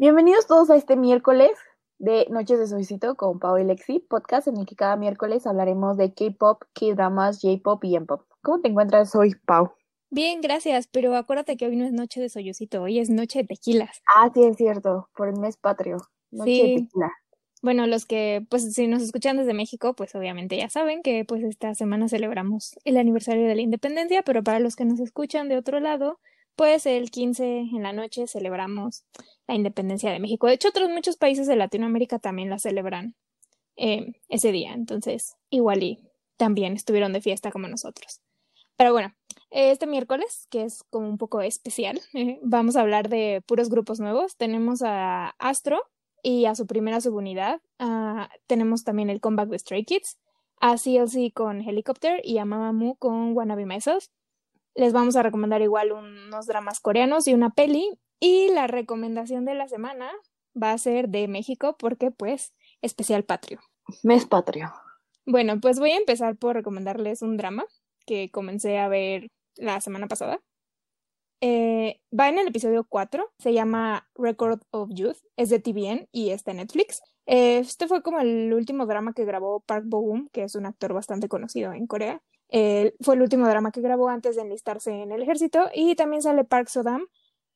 Bienvenidos todos a este miércoles de Noches de Solicito con Pau y Lexi, podcast en el que cada miércoles hablaremos de K-pop, K-dramas, J-pop y M-pop. ¿Cómo te encuentras hoy, Pau? Bien, gracias, pero acuérdate que hoy no es noche de soyocito, hoy es noche de tequilas. Ah, sí, es cierto, por el mes patrio. Noche de tequila. Bueno, los que, pues, si nos escuchan desde México, pues obviamente ya saben que, pues, esta semana celebramos el aniversario de la independencia, pero para los que nos escuchan de otro lado, pues el 15 en la noche celebramos la independencia de México. De hecho, otros muchos países de Latinoamérica también la celebran eh, ese día, entonces, igual y también estuvieron de fiesta como nosotros. Pero bueno, este miércoles, que es como un poco especial, vamos a hablar de puros grupos nuevos. Tenemos a Astro y a su primera subunidad. Uh, tenemos también el comeback de Stray Kids, a CLC con Helicopter y a Mamamoo con Wannabe Myself. Les vamos a recomendar igual unos dramas coreanos y una peli. Y la recomendación de la semana va a ser de México porque pues especial patrio. Mes patrio. Bueno, pues voy a empezar por recomendarles un drama que comencé a ver la semana pasada. Eh, va en el episodio 4, se llama Record of Youth, es de TVN y está en Netflix. Eh, este fue como el último drama que grabó Park Bo-gum, que es un actor bastante conocido en Corea. Fue el último drama que grabó antes de enlistarse en el ejército y también sale Park Sodam,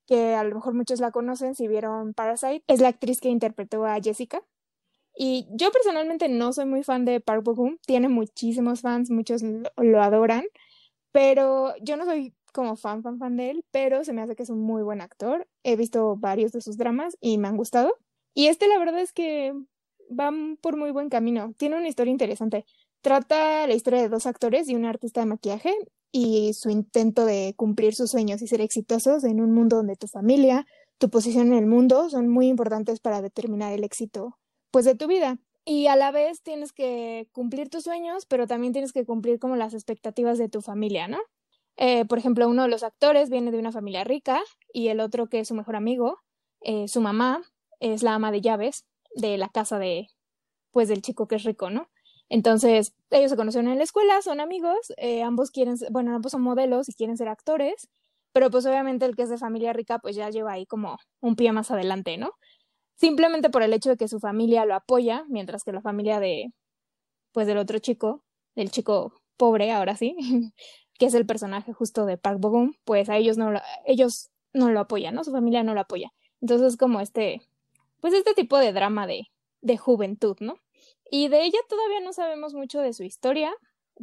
que a lo mejor muchos la conocen si vieron Parasite. Es la actriz que interpretó a Jessica. Y yo personalmente no soy muy fan de Park Bo-gum, tiene muchísimos fans, muchos lo, adoran, pero yo no soy como fan, fan, fan de él, pero se me hace que es un muy buen actor. He visto varios de sus dramas y me han gustado. Y este la verdad es que va por muy buen camino. Tiene una historia interesante. Trata la historia de dos actores y un artista de maquillaje y su intento de cumplir sus sueños y ser exitosos en un mundo donde tu familia, tu posición en el mundo son muy importantes para determinar el éxito pues de tu vida. Y a la vez tienes que cumplir tus sueños, pero también tienes que cumplir como las expectativas de tu familia, ¿no? Eh, por ejemplo, uno de los actores viene de una familia rica y el otro que es su mejor amigo, eh, su mamá es la ama de llaves de la casa de, pues, del chico que es rico, ¿no? Entonces, ellos se conocieron en la escuela, son amigos, eh, ambos quieren, bueno, ambos son modelos y quieren ser actores, pero pues obviamente el que es de familia rica, pues ya lleva ahí como un pie más adelante, ¿no? simplemente por el hecho de que su familia lo apoya, mientras que la familia de, pues del otro chico, del chico pobre, ahora sí, que es el personaje justo de Park Bo pues a ellos no lo, ellos no lo apoyan, ¿no? Su familia no lo apoya. Entonces como este, pues este tipo de drama de, de juventud, ¿no? Y de ella todavía no sabemos mucho de su historia,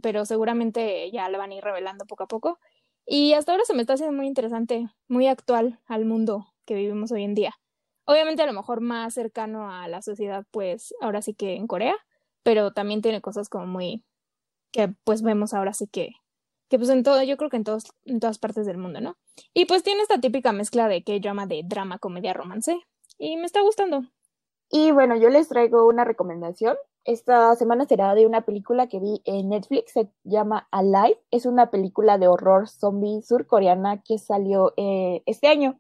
pero seguramente ya la van a ir revelando poco a poco. Y hasta ahora se me está haciendo muy interesante, muy actual al mundo que vivimos hoy en día. Obviamente a lo mejor más cercano a la sociedad, pues ahora sí que en Corea, pero también tiene cosas como muy que pues vemos ahora sí que que pues en todo, yo creo que en todos en todas partes del mundo, ¿no? Y pues tiene esta típica mezcla de que drama de drama, comedia, romance y me está gustando. Y bueno, yo les traigo una recomendación. Esta semana será de una película que vi en Netflix, se llama Alive. Es una película de horror zombie surcoreana que salió eh, este año.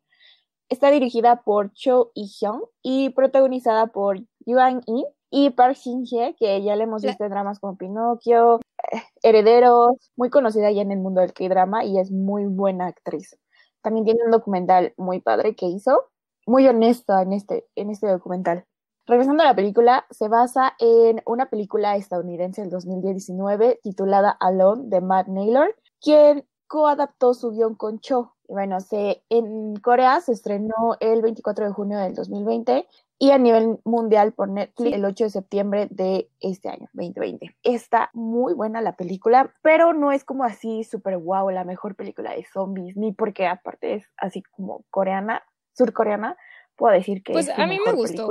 Está dirigida por Cho I-hyung y protagonizada por Yuan In y Park Shin-hye, que ya le hemos visto en dramas como Pinocchio, eh, Herederos, muy conocida ya en el mundo del K-drama y es muy buena actriz. También tiene un documental muy padre que hizo, muy honesta en este, en este documental. Regresando a la película, se basa en una película estadounidense del 2019 titulada Alone de Matt Naylor, quien coadaptó su guion con Cho, bueno, se, en Corea se estrenó el 24 de junio del 2020 y a nivel mundial por Netflix el 8 de septiembre de este año, 2020. Está muy buena la película, pero no es como así súper guau, la mejor película de zombies, ni porque aparte es así como coreana, surcoreana, puedo decir que pues es a mí me gustó.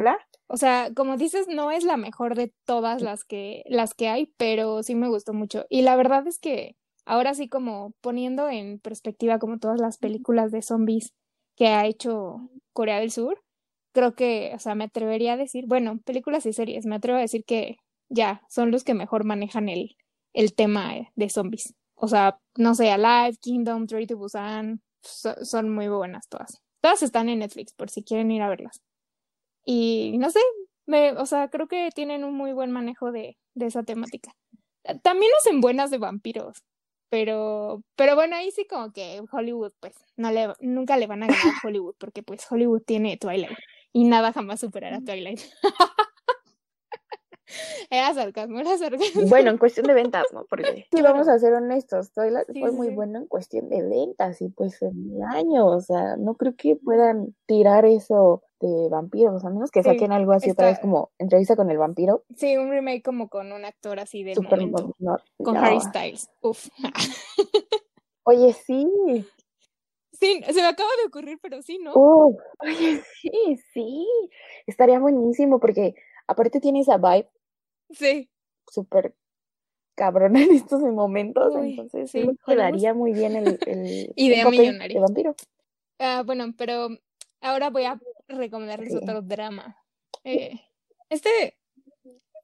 O sea, como dices, no es la mejor de todas las que, las que hay, pero sí me gustó mucho. Y la verdad es que ahora sí como poniendo en perspectiva como todas las películas de zombies que ha hecho Corea del Sur, creo que, o sea, me atrevería a decir, bueno, películas y series, me atrevo a decir que ya son los que mejor manejan el, el tema de zombies. O sea, no sé, Alive, Kingdom, Trade to Busan, son muy buenas todas. Todas están en Netflix por si quieren ir a verlas. Y no sé, me, o sea, creo que tienen un muy buen manejo de, de esa temática. También hacen buenas de vampiros. Pero, pero bueno, ahí sí como que Hollywood, pues, no le, nunca le van a ganar a Hollywood, porque pues Hollywood tiene Twilight. y nada jamás superará Twilight. era sarcasmo, era sarcasmo. Bueno, en cuestión de ventas, ¿no? Porque sí, vamos a ser honestos, Twilight fue muy bueno en cuestión de ventas y pues en el año, o sea, no creo que puedan tirar eso de vampiros, a menos que saquen algo así otra vez como entrevista con el vampiro. Sí, un remake como con un actor así de momento, con Harry Styles. Uf. Oye, sí. Sí, se me acaba de ocurrir, pero sí, ¿no? oye, sí, sí. Estaría buenísimo porque aparte tiene esa vibe. Sí. Súper cabrona en estos momentos, entonces sí, quedaría muy bien el, el Idea millonaria. de vampiro. Ah, bueno, pero ahora voy a recomendarles otro drama. Eh, este,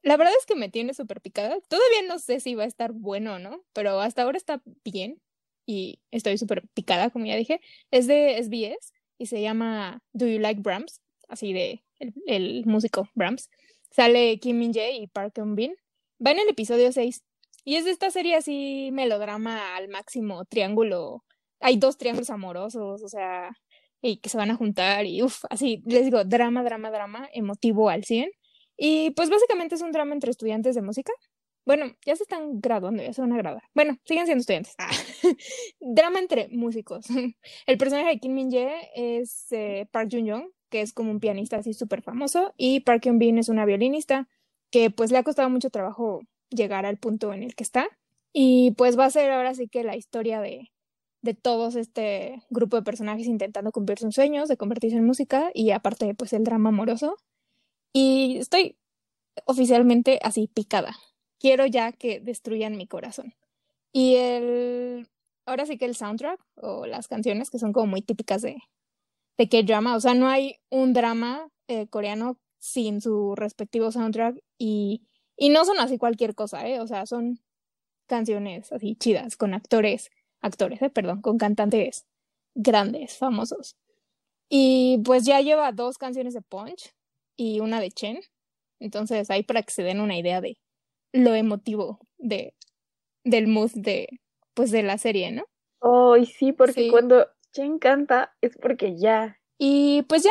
la verdad es que me tiene súper picada. Todavía no sé si va a estar bueno o no, pero hasta ahora está bien y estoy súper picada, como ya dije. Es de SBS y se llama Do You Like Brahms? Así de el, músico Brahms. Sale Kim Min Jae y Park Eun Bin. Va en el episodio 6 y es de esta serie así melodrama al máximo, triángulo. Hay dos triángulos amorosos, o sea, y que se van a juntar y uff, así les digo, drama, drama, drama, emotivo al 100. Y pues básicamente es un drama entre estudiantes de música. Bueno, ya se están graduando, ya se van a graduar. Bueno, siguen siendo estudiantes. Ah. drama entre músicos. El personaje de Kim Min Jae es eh, Park Jun Young, que es como un pianista así súper famoso, y Park Hyun Bin es una violinista que pues le ha costado mucho trabajo llegar al punto en el que está. Y pues va a ser ahora sí que la historia de, de todos este grupo de personajes intentando cumplir sus sueños, de convertirse en música y aparte pues el drama amoroso. Y estoy oficialmente así picada. Quiero ya que destruyan mi corazón. Y el ahora sí que el soundtrack o las canciones que son como muy típicas de de qué drama, o sea, no hay un drama eh, coreano sin su respectivo soundtrack y, y no son así cualquier cosa, ¿eh? O sea, son canciones así chidas con actores actores, eh, perdón, con cantantes grandes, famosos. Y pues ya lleva dos canciones de Punch y una de Chen. Entonces ahí para que se den una idea de lo emotivo de del mood de pues de la serie, ¿no? Oh, sí, porque cuando Chen canta es porque ya. Y pues ya,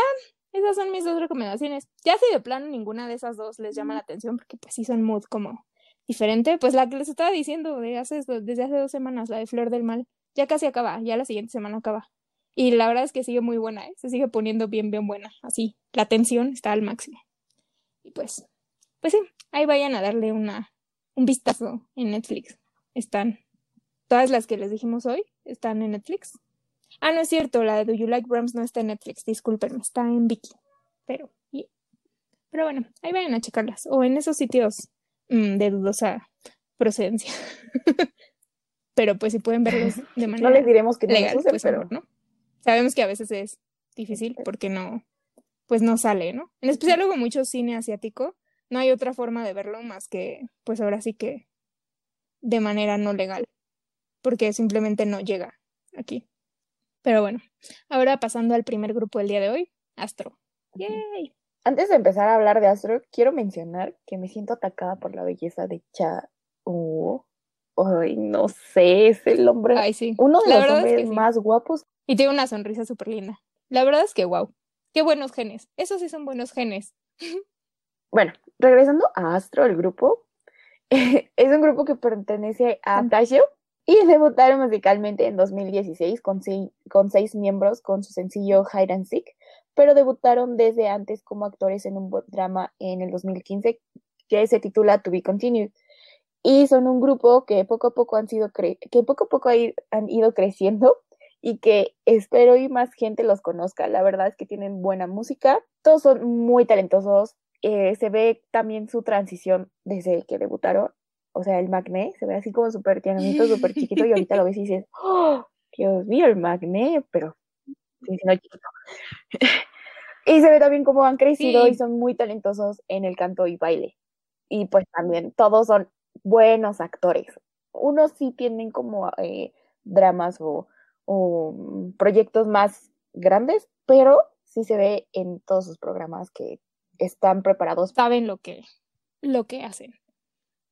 esas son mis dos recomendaciones. Ya si de plano ninguna de esas dos les llama la atención, porque pues sí son mood como diferente, pues la que les estaba diciendo de hace, desde hace dos semanas, la de Flor del Mal, ya casi acaba, ya la siguiente semana acaba. Y la verdad es que sigue muy buena, ¿eh? se sigue poniendo bien, bien buena, así, la tensión está al máximo. Y pues, pues sí, ahí vayan a darle una, un vistazo en Netflix. Están, todas las que les dijimos hoy están en Netflix. Ah, no es cierto, la de Do You Like Brahms no está en Netflix, discúlpenme, está en Viki. Pero, pero bueno, ahí vayan a checarlas. O en esos sitios Mm, de dudosa procedencia. pero pues si pueden verlos de manera no les diremos que no legal, pues pero ¿no? Sabemos que a veces es difícil porque no, pues no sale, ¿no? En especial luego mucho cine asiático, no hay otra forma de verlo más que, pues ahora sí que de manera no legal, porque simplemente no llega aquí. Pero bueno, ahora pasando al primer grupo del día de hoy, Astro. ¡Yay! Antes de empezar a hablar de Astro, quiero mencionar que me siento atacada por la belleza de Cha. ay, no sé, es el hombre. Ay, sí. Uno de los hombres más guapos. Y tiene una sonrisa súper linda. La verdad es que, wow. Qué buenos genes. Esos sí son buenos genes. bueno, regresando a Astro, el grupo. es un grupo que pertenece a Casio y debutaron musicalmente en 2016 con, con seis miembros con su sencillo Hide and Seek pero debutaron desde antes como actores en un drama en el 2015 que se titula To Be Continued. Y son un grupo que poco a poco han sido que poco a poco han ido creciendo y que espero y más gente los conozca. La verdad es que tienen buena música, todos son muy talentosos. Eh, se ve también su transición desde que debutaron. O sea, el Magné se ve así como súper tiernito, súper chiquito y ahorita lo ves y dices, ¡Oh, Dios mío, el Magné! Pero y se ve también cómo han crecido y son muy talentosos en el canto y baile. Y pues también todos son buenos actores. Unos sí tienen como eh, dramas o, proyectos más grandes, pero sí se ve en todos sus programas que están preparados. Saben lo que, lo que hacen.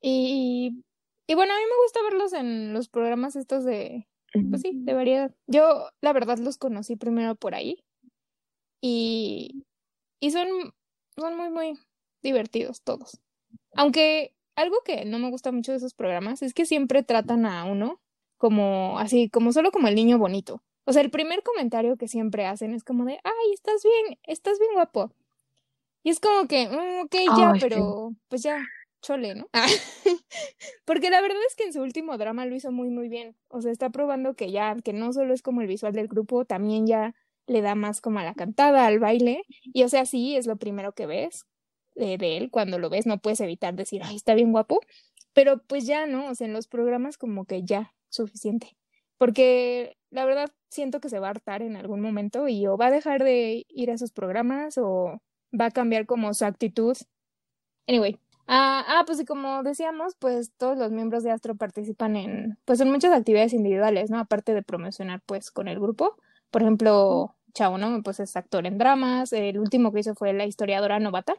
Y, y bueno, a mí me gusta verlos en los programas estos de, pues sí, de variedad. Yo, la verdad, los conocí primero por ahí. Y, Y son, son muy, muy divertidos todos. Aunque algo que no me gusta mucho de esos programas es que siempre tratan a uno como así, como solo como el niño bonito. O sea, el primer comentario que siempre hacen es como de, ay, estás bien, estás bien guapo. Y es como que, mm, ok, ya, pero pues ya, chole, ¿no? Porque la verdad es que en su último drama lo hizo muy, muy bien. O sea, está probando que ya, que no solo es como el visual del grupo, también ya le da más como a la cantada, al baile. Y o sea, sí, es lo primero que ves de, de él. Cuando lo ves, no puedes evitar decir, ay, está bien guapo. Pero pues ya, ¿no? O sea, en los programas como que ya, suficiente. Porque la verdad siento que se va a hartar en algún momento y o va a dejar de ir a esos programas o va a cambiar como su actitud. Anyway, Ah, ah, pues y como decíamos, pues todos los miembros de Astro participan en, pues en muchas actividades individuales, ¿no? Aparte de promocionar, pues, con el grupo. Por ejemplo, Chao, ¿no? Pues es actor en dramas. El último que hizo fue La historiadora novata,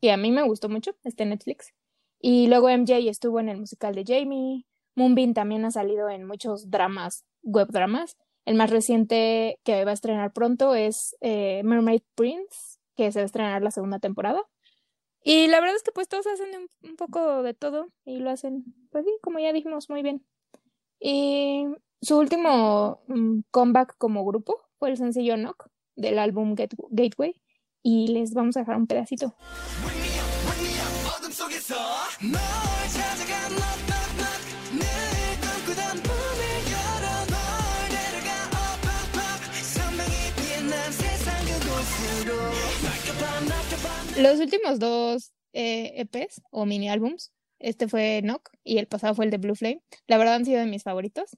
que a mí me gustó mucho, este Netflix. Y luego MJ estuvo en el musical de Jamie. Moonbin también ha salido en muchos dramas, web dramas. El más reciente que va a estrenar pronto es eh, Mermaid Prince, que se va a estrenar la segunda temporada. Y la verdad es que pues todos hacen un, poco de todo y lo hacen, pues sí, como ya dijimos, muy bien. Y su último mm, comeback como grupo fue el sencillo Knock del álbum Gateway y les vamos a dejar un pedacito. Los últimos dos eh, EPs o mini álbums, este fue Knock y el pasado fue el de Blue Flame, la verdad han sido de mis favoritos.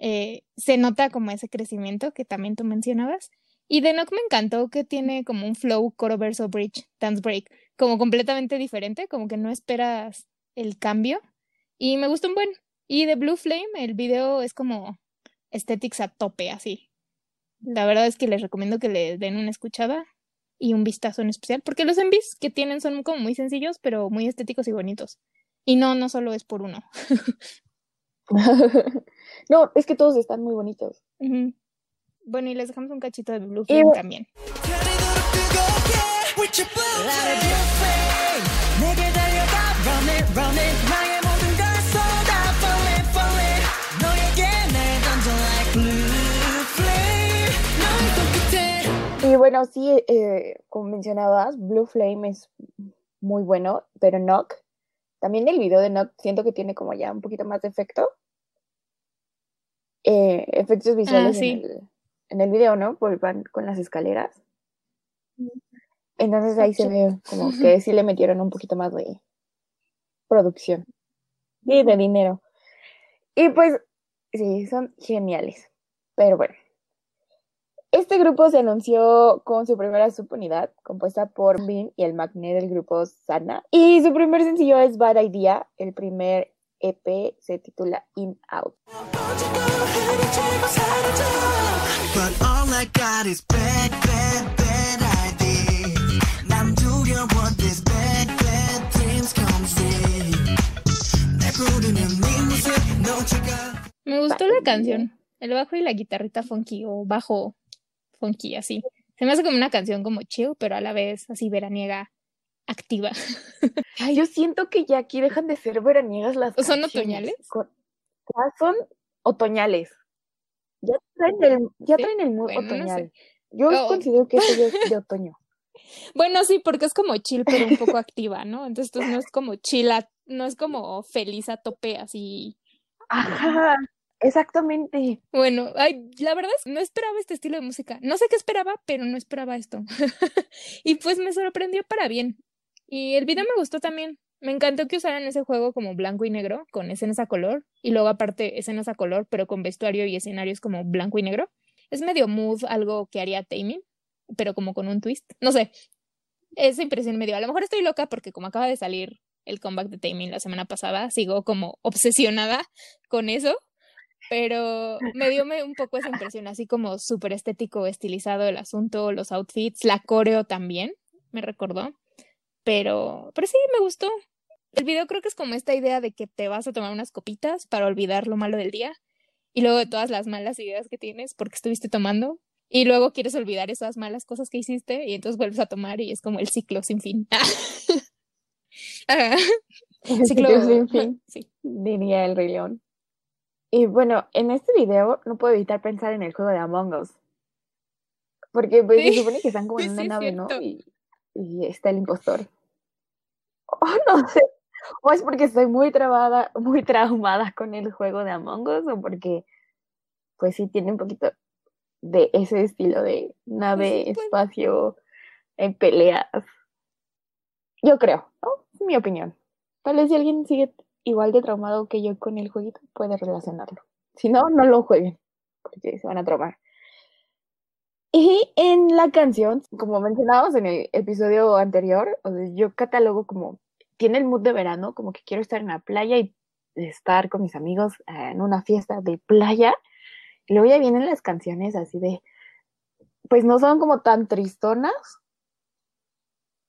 Eh, se nota como ese crecimiento que también tú mencionabas. Y de Knock me encantó que tiene como un flow coro verso bridge dance break, como completamente diferente, como que no esperas el cambio. Y me gustó un buen. Y de Blue Flame, el video es como estéticos a tope, así. La verdad es que les recomiendo que le den una escuchada y un vistazo en especial, porque los envis que tienen son como muy sencillos, pero muy estéticos y bonitos. Y no, no solo es por uno. no, es que todos están muy bonitos. Bueno, y les dejamos un cachito de Blue Flame también. Y bueno, sí, eh, como mencionabas, Blue Flame es muy bueno, pero Knock, también el video de Knock siento que tiene como ya un poquito más de efecto. Eh, efectos visuales ah, en, el, en, el, video, ¿no? Porque van con las escaleras. Entonces ahí se ve como que sí le metieron un poquito más de producción y de dinero. Y pues sí, son geniales. Pero bueno, este grupo se anunció con su primera subunidad, compuesta por Bin y el magné del grupo Sana. Y su primer sencillo es Bad Idea. El primer EP se titula In Out. Me gustó la canción. El bajo y la guitarrita funky o bajo funky, así. Se me hace como una canción como chill, pero a la vez así veraniega, activa. Ay, yo siento que ya aquí dejan de ser veraniegas las ¿Son otoñales? Ya son otoñales. Ya traen el, ya traen el otoñal. Yo oh. considero que eso es de otoño. Bueno, sí, porque es como chill, pero un poco activa, ¿no? Entonces, pues, no es como chill, no es como feliz a tope, así. Ajá, Exactamente. Bueno, ay, la verdad es que no esperaba este estilo de música. No sé qué esperaba, pero no esperaba esto. y pues me sorprendió para bien. Y el video me gustó también. Me encantó que usaran ese juego como blanco y negro, con escenas a color, y luego aparte escenas a color, pero con vestuario y escenarios como blanco y negro. Es medio mood, algo que haría Taming, pero como con un twist. No sé, esa impresión me dio. A lo mejor estoy loca porque como acaba de salir el comeback de Taming la semana pasada, sigo como obsesionada con eso, pero me dio un poco esa impresión, así como súper estético, estilizado el asunto, los outfits, la coreo también, me recordó, pero, pero sí, me gustó. El video creo que es como esta idea de que te vas a tomar unas copitas para olvidar lo malo del día y luego de todas las malas ideas que tienes porque estuviste tomando y luego quieres olvidar esas malas cosas que hiciste y entonces vuelves a tomar y es como el ciclo sin fin. El ciclo, sin fin, sí. diría el Rey León. Y bueno, en este video no puedo evitar pensar en el juego de Among Us. Porque pues, se supone que están como en una nave, ¿no? Y, y, está el impostor. Oh, no sé. O es porque estoy muy trabada, muy traumada con el juego de Among Us, o porque pues sí tiene un poquito de ese estilo de nave, pues. espacio, en peleas. Yo creo, ¿no? Es mi opinión. Tal vez si alguien sigue igual de traumado que yo con el jueguito, puede relacionarlo. Si no, no lo jueguen, porque se van a traumar. Y en la canción, como mencionábamos en el episodio anterior, yo catalogo como, tiene el mood de verano, como que quiero estar en la playa y estar con mis amigos eh, en una fiesta de playa. Y luego ya vienen las canciones así de, pues no son como tan tristonas,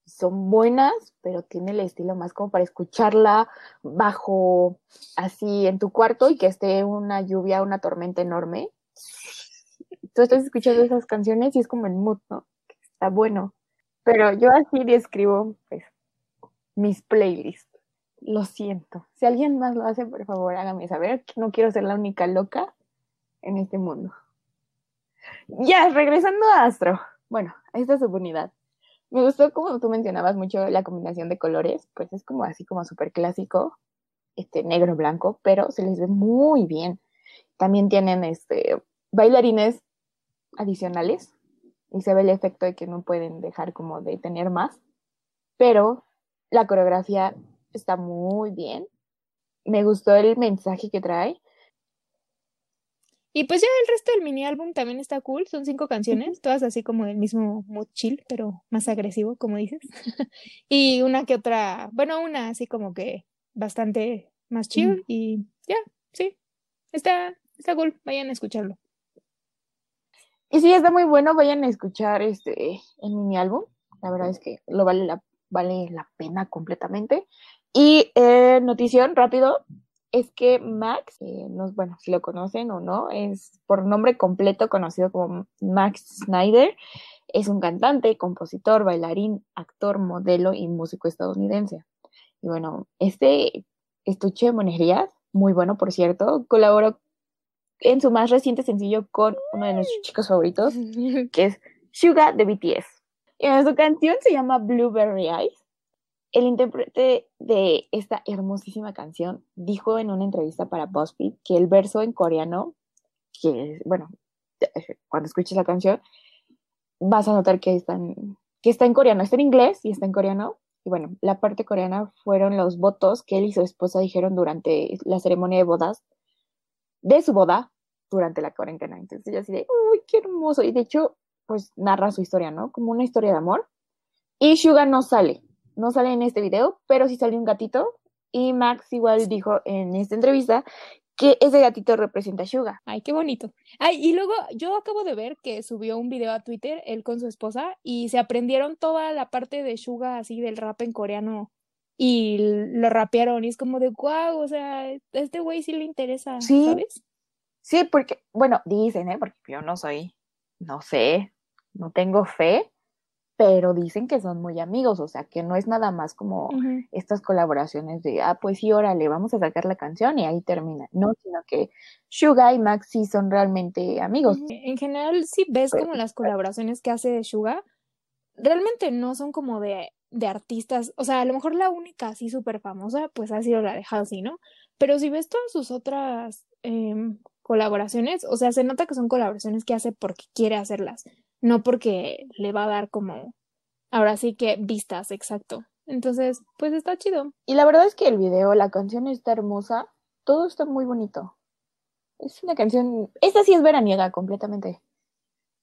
son buenas, pero tiene el estilo más como para escucharla bajo así en tu cuarto y que esté una lluvia, una tormenta enorme. Tú estás escuchando esas canciones y es como el mood, ¿no? Está bueno. Pero yo así describo pues mis playlists. Lo siento. Si alguien más lo hace, por favor, hágame saber. No quiero ser la única loca en este mundo. Ya, regresando a Astro. Bueno, esta subunidad. Me gustó como tú mencionabas mucho la combinación de colores, pues es como así como súper clásico, este negro blanco, pero se les ve muy bien. También tienen este bailarines adicionales y se ve el efecto de que no pueden dejar como de tener más, pero la coreografía está muy bien. Me gustó el mensaje que trae y pues ya el resto del mini álbum también está cool, son cinco canciones, todas así como del mismo mood chill, pero más agresivo, como dices. y una que otra, bueno, una así como que bastante más chill y ya, sí, está, está cool, vayan a escucharlo. Y sí, está muy bueno, vayan a escuchar este el mini álbum, la verdad es que lo vale la, vale la pena completamente. Y eh, notición rápido, es que Max, eh, no, bueno, si lo conocen o no, es por nombre completo conocido como Max Snyder, es un cantante, compositor, bailarín, actor, modelo y músico estadounidense. Y bueno, este estuche de monerías, muy bueno por cierto, colaboró en su más reciente sencillo con uno de nuestros chicos favoritos, que es Suga de BTS. Y su canción se llama Blueberry Eyes el intérprete de esta hermosísima canción dijo en una entrevista para BuzzFeed que el verso en coreano, que bueno, cuando escuches la canción, vas a notar que, están, que está en coreano, está en inglés y está en coreano. Y bueno, la parte coreana fueron los votos que él y su esposa dijeron durante la ceremonia de bodas, de su boda, durante la cuarentena. Entonces ella así de, uy, qué hermoso. Y de hecho, pues narra su historia, ¿no? Como una historia de amor. Y Suga no sale, no sale en este video, pero sí sale un gatito. Y Max igual dijo en esta entrevista que ese gatito representa a Suga. Ay, qué bonito. Ay, y luego yo acabo de ver que subió un video a Twitter, él con su esposa, y se aprendieron toda la parte de Suga así del rap en coreano y lo rapearon y es como de wow, o sea, a este güey sí le interesa, ¿Sí? ¿sabes? Sí, porque, bueno, dicen, ¿eh? Porque yo no soy, no sé, no tengo fe, pero dicen que son muy amigos, o sea, que no es nada más como estas colaboraciones de, ah, pues sí, órale, vamos a sacar la canción y ahí termina, no, sino que Suga y Max sí son realmente amigos. En general, si ves como las colaboraciones que hace Suga, realmente no son como de, de artistas, o sea, a lo mejor la única así súper famosa, pues ha sido la de Halsey, ¿no? Pero si ves todas sus otras em, colaboraciones, o sea, se nota que son colaboraciones que hace porque quiere hacerlas no porque le va a dar como, ahora sí que vistas, exacto. Entonces, pues está chido. Y la verdad es que el video, la canción está hermosa, todo está muy bonito. Es una canción, esta sí es veraniega completamente.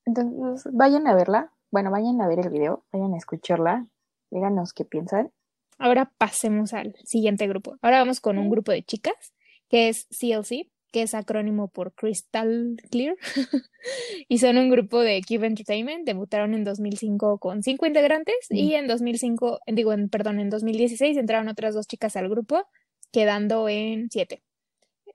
Entonces, vayan a verla, bueno, vayan a ver el video, vayan a escucharla, díganos qué piensan. Ahora pasemos al siguiente grupo. Ahora vamos con un grupo de chicas, que es CLC, que es acrónimo por Crystal Clear, y son un grupo de Cube Entertainment. Debutaron en 2005 con cinco integrantes y en 2005, digo, en, perdón, en 2016 entraron otras dos chicas al grupo, quedando en siete.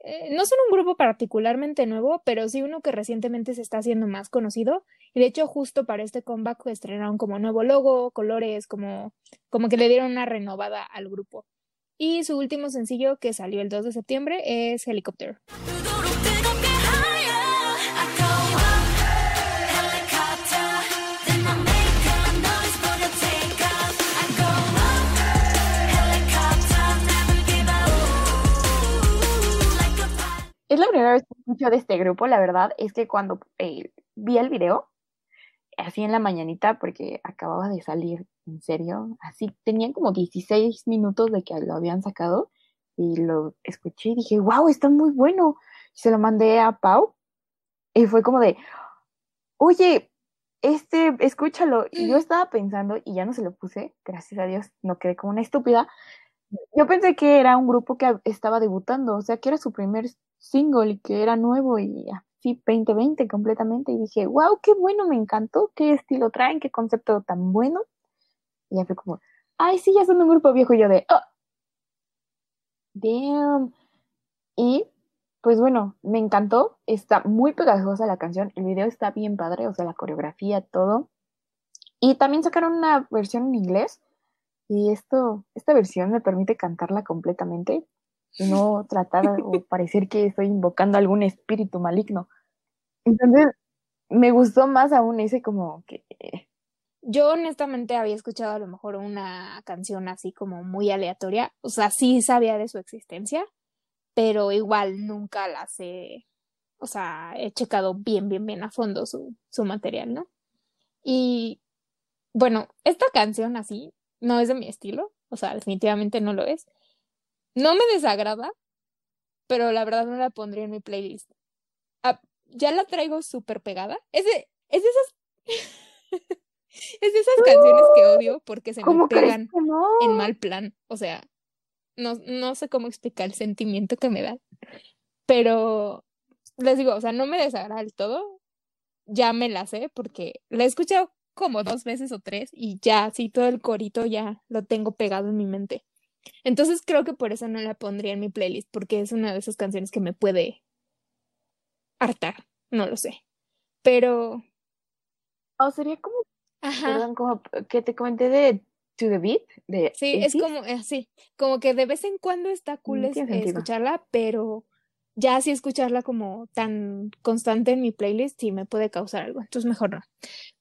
Eh, no son un grupo particularmente nuevo, pero sí uno que recientemente se está haciendo más conocido Y de hecho, justo para este comeback estrenaron como nuevo logo, colores, como, como que le dieron una renovada al grupo. Y su último sencillo, que salió el 2 de septiembre, es Helicopter. Es la primera vez que escucho de este grupo, la verdad es que cuando eh, vi el video, así en la mañanita, porque acababa de salir, en serio, así tenían como 16 minutos de que lo habían sacado y lo escuché y dije, wow, está muy bueno. Se lo mandé a Pau y fue como de, oye, este, escúchalo. Y yo estaba pensando y ya no se lo puse, gracias a Dios, no quedé como una estúpida. Yo pensé que era un grupo que estaba debutando, o sea, que era su primer single y que era nuevo y así 2020 completamente y dije, wow, qué bueno, me encantó, qué estilo traen, qué concepto tan bueno. Y ya fue como, ay, sí, ya son un grupo viejo y yo de, oh, damn. Y pues bueno, me encantó, está muy pegajosa la canción, el video está bien padre, o sea, la coreografía, todo. Y también sacaron una versión en inglés y esto, esta versión me permite cantarla completamente y no tratar o parecer que estoy invocando algún espíritu maligno. Entonces, me gustó más aún ese como que... Yo honestamente había escuchado a lo mejor una canción así como muy aleatoria, o sea, sí sabía de su existencia, pero igual nunca las he, o sea, he checado bien, bien, bien a fondo su, su material, ¿no? Y bueno, esta canción así no es de mi estilo, o sea, definitivamente no lo es, no me desagrada, pero la verdad no la pondría en mi playlist. Ah, ya la traigo súper pegada. Es de, es de esas. es de esas canciones que odio porque se me pegan en mal plan. O sea, no, no sé cómo explicar el sentimiento que me da. Pero les digo, o sea, no me desagrada del todo. Ya me la sé porque la he escuchado como dos veces o tres y ya, sí, todo el corito ya lo tengo pegado en mi mente. Entonces creo que por eso no la pondría en mi playlist, porque es una de esas canciones que me puede hartar, no lo sé. Pero. O sería como. Ajá. Perdón, como que te comenté de To the Beat. De sí, es como así. Como que de vez en cuando está cool escucharla, pero ya si escucharla como tan constante en mi playlist sí me puede causar algo. Entonces mejor no.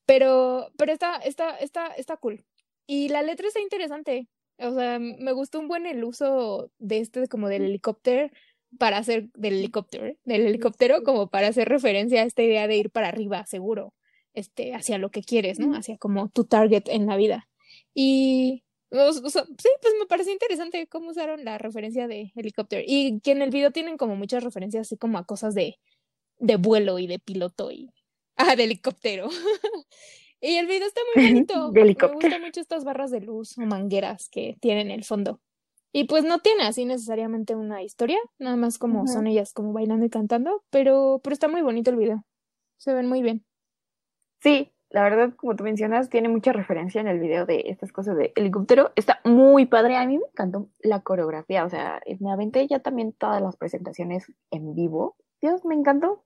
Pero, pero está, está, está, está cool. Y la letra está interesante. O sea, me gustó un buen el uso de este como del helicóptero para hacer del helicóptero, ¿eh? del helicóptero como para hacer referencia a esta idea de ir para arriba, seguro, este, hacia lo que quieres, ¿no? Hacia como tu target en la vida. Y o, sí, pues me pareció interesante cómo usaron la referencia de helicóptero. Y que en el video tienen como muchas referencias así como a cosas de, de vuelo y de piloto y ah, de helicóptero. Y el video está muy bonito. Me gustan mucho estas barras de luz o mangueras que tienen en el fondo. Y pues no tiene así necesariamente una historia, nada más como son ellas como bailando y cantando, pero, pero está muy bonito el video. Se ven muy bien. Sí, la verdad, como tú mencionas, tiene mucha referencia en el video de estas cosas de helicóptero. Está muy padre. A mí me encantó la coreografía. O sea, me aventé ya también todas las presentaciones en vivo. Dios, me encantó.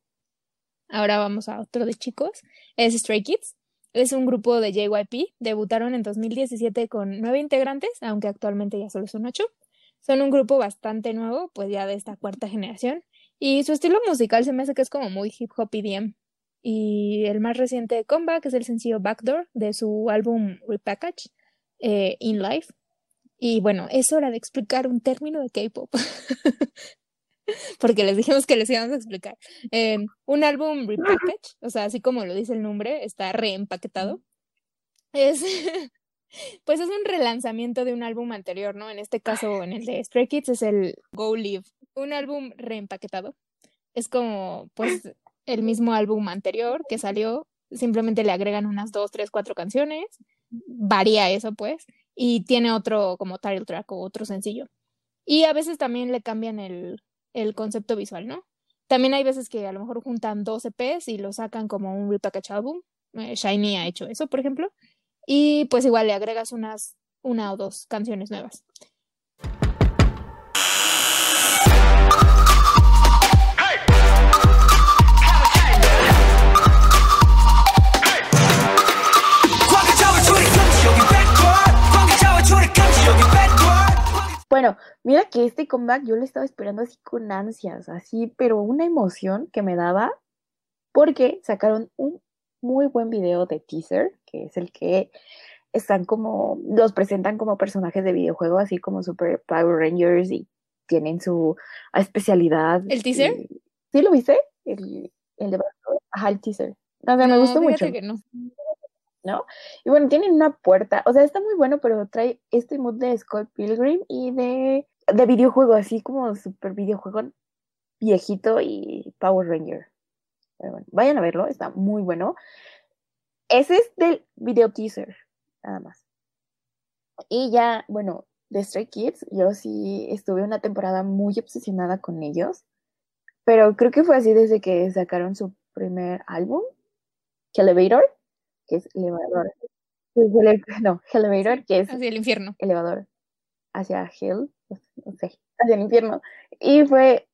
Ahora vamos a otro de chicos. Es Stray Kids. Es un grupo de JYP, debutaron en 2017 con nueve integrantes, aunque actualmente ya solo son ocho. Son un grupo bastante nuevo, pues ya de esta cuarta generación, y su estilo musical se me hace que es como muy hip hop EDM. Y el más reciente comeback es el sencillo Backdoor de su álbum Repackage, eh, In Life. Y bueno, es hora de explicar un término de K-pop. porque les dijimos que les íbamos a explicar. Em, un álbum repackage, o sea, así como lo dice el nombre, está reempaquetado. Es, pues es un relanzamiento de un álbum anterior, ¿no? En este caso, en el de Stray Kids, es el Go Live, un álbum reempaquetado. Es como, pues, el mismo álbum anterior que salió, simplemente le agregan unas dos, tres, cuatro canciones, varía eso, pues, y tiene otro como title track o otro sencillo. Y a veces también le cambian el, el concepto visual, ¿no? También hay veces que a lo mejor juntan dos EPs y lo sacan como un repackage album. Eh, Shiny ha hecho eso, por ejemplo. Y pues igual le agregas unas una o dos canciones nuevas. Bueno, mira que este comeback yo lo estaba esperando así con ansias, así, pero una emoción que me daba porque sacaron un muy buen video de teaser, que es el que están como, los presentan como personajes de videojuego, así como Super Power Rangers y tienen su especialidad. ¿El teaser? ¿Sí lo viste? El, el de Ajá, el teaser. No, me gustó mucho. Que no. ¿No? Y bueno, tienen una puerta, o sea, está muy bueno, pero trae este mood de Scott Pilgrim y de, de videojuego, así como super videojuego viejito y Power Ranger. Pero bueno, vayan a verlo, está muy bueno. Ese es del video teaser, nada más. Y ya, bueno, de Stray Kids, yo sí estuve una temporada muy obsesionada con ellos, pero creo que fue así desde que sacaron su primer álbum, Elevator, que es elevador. No, Elevator, que es... Hacia el infierno. Elevador. Hacia Hell, no sé, hacia el infierno. Y fue,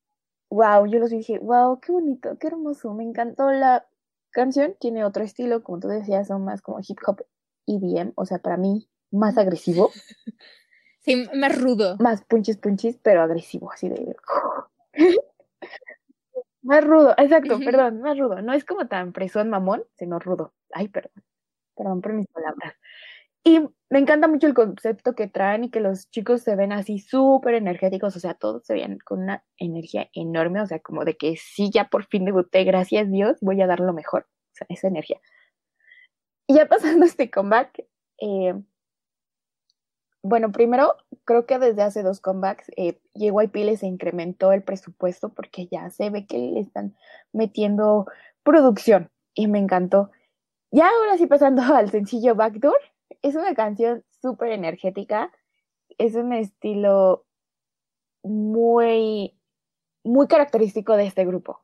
wow, yo los dije, wow, qué bonito, qué hermoso, me encantó la canción, tiene otro estilo, como tú decías, son más como hip hop EDM, o sea, para mí, más agresivo. Sí, más rudo. Más punchis punchis, pero agresivo, así de... Más rudo, exacto, perdón, más rudo. No es como tan fresón mamón, sino rudo. Ay, perdón. Perdón por mis palabras. Y me encanta mucho el concepto que traen y que los chicos se ven así súper energéticos, o sea, todos se ven con una energía enorme, o sea, como de que sí, ya por fin debuté, gracias Dios, voy a dar lo mejor, o sea, esa energía. Y ya pasando este comeback, eh, bueno, primero, creo que desde hace dos comebacks, eh, JYP les incrementó el presupuesto porque ya se ve que le están metiendo producción y me encantó. Ya ahora sí pasando al sencillo Backdoor, es una canción súper energética, es un estilo muy, muy característico de este grupo.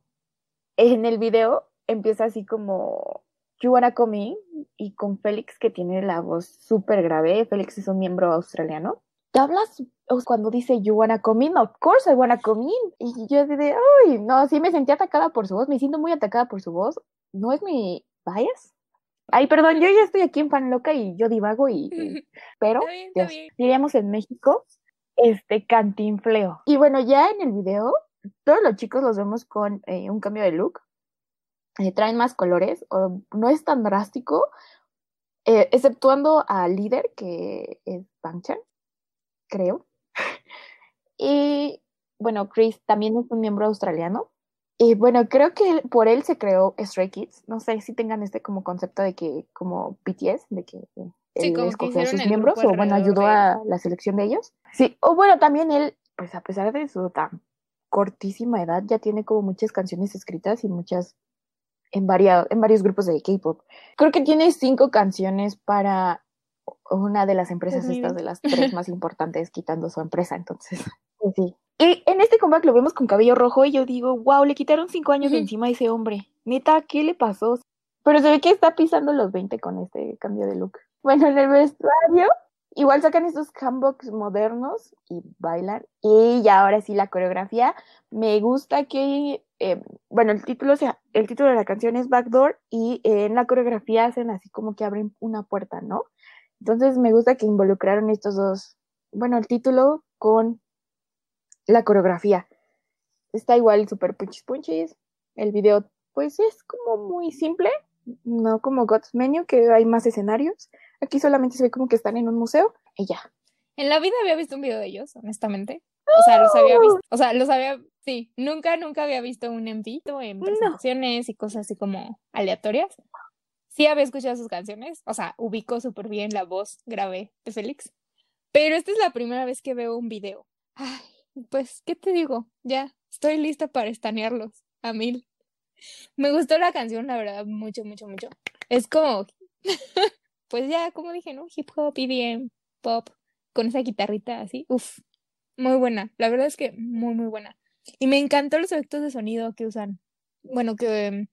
En el video empieza así como You Wanna Come y con Félix que tiene la voz súper grave. Félix es un miembro australiano. ¿Te hablas cuando dice You Wanna Come in? Of course I Wanna Come in. Y yo de, ay, no, sí me sentí atacada por su voz, me siento muy atacada por su voz. ¿No es mi bias? Ay, perdón, yo ya estoy aquí en pan loca y yo divago y... pero, diríamos en México, este cantinfleo. Y bueno, ya en el video, todos los chicos los vemos con eh, un cambio de look eh, traen más colores, o no es tan drástico, eh, exceptuando al líder, que es Bangchan, creo. y bueno, Chris también es un miembro australiano. Y bueno, creo que por él se creó Stray Kids. No sé si tengan este como concepto de que, como BTS, de que eh, él escogió a sus miembros, o bueno, ayudó a la selección de ellos. Sí, o bueno, también él, pues a pesar de su tan cortísima edad, ya tiene como muchas canciones escritas y muchas en, en varios grupos de K-pop. Creo que tiene cinco canciones para una de las empresas estas de las tres más importantes, quitando su empresa, entonces, pues sí. Y en este comeback lo vemos con cabello rojo y yo digo, wow, le quitaron cinco años de encima a ese hombre. Neta, ¿qué le pasó? Pero se ve que está pisando los 20 con este cambio de look. Bueno, en el vestuario, igual sacan estos handbooks modernos y bailan. Y ya ahora sí la coreografía. Me gusta que eh, bueno, el título, sea, el título de la canción es Backdoor y en la coreografía hacen así como que abren una puerta, ¿no? Entonces me gusta que involucraron estos dos, bueno, el título con la coreografía. Está igual súper punchis punchis. El video, pues es como muy simple, no como God's Menu, que hay más escenarios. Aquí solamente se ve como que están en un museo y ya. En la vida había visto un video de ellos, honestamente. O sea, los había visto, o sea, los había, sí, nunca, nunca había visto un MV en presentaciones y cosas así como aleatorias. Sí había escuchado sus canciones, o sea, ubico súper bien la voz grave de Félix, pero esta es la primera vez que veo un video. Ay, pues, ¿qué te digo? Ya, estoy lista para estanearlos a mil. Me gustó la canción, la verdad, mucho, mucho, mucho. Es como, pues ya, como dije, ¿no? Hip hop, EDM, pop, con esa guitarrita así, uff, muy buena, la verdad es que muy, muy buena. Y me encantó los efectos de sonido que usan, bueno, que,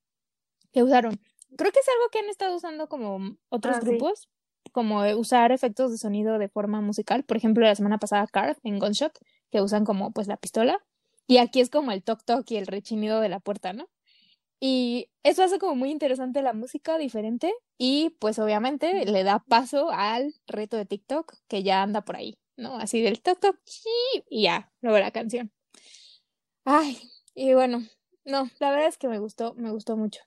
que usaron. Creo que es algo que han estado usando como otros ah, grupos, como usar efectos de sonido de forma musical. Por ejemplo, la semana pasada Card en Gunshot, que usan como pues la pistola. Y aquí es como el toc toc y el rechinido de la puerta, ¿no? Y eso hace como muy interesante la música diferente y pues obviamente le da paso al reto de TikTok que ya anda por ahí ¿no? Así del toc toc y ya, luego la canción. Ay, y bueno, no, la verdad es que me gustó, me gustó mucho.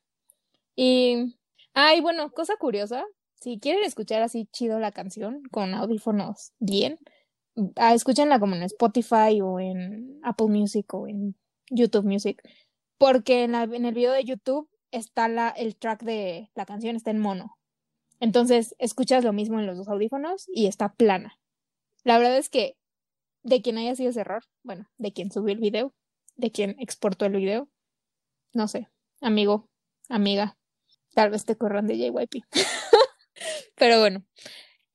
Y, ay, bueno, cosa curiosa, si quieren escuchar así chido la canción con audífonos bien, ah, escúchenla como en Spotify o en Apple Music o en YouTube Music, porque en, el video de YouTube está la, el track de la canción, está en mono. Entonces, escuchas lo mismo en los dos audífonos y está plana. La verdad es que de quien haya sido ese error, bueno, de quien subió el video, de quien exportó el video, no sé, amigo, amiga, tal vez te corran de JYP. Pero bueno,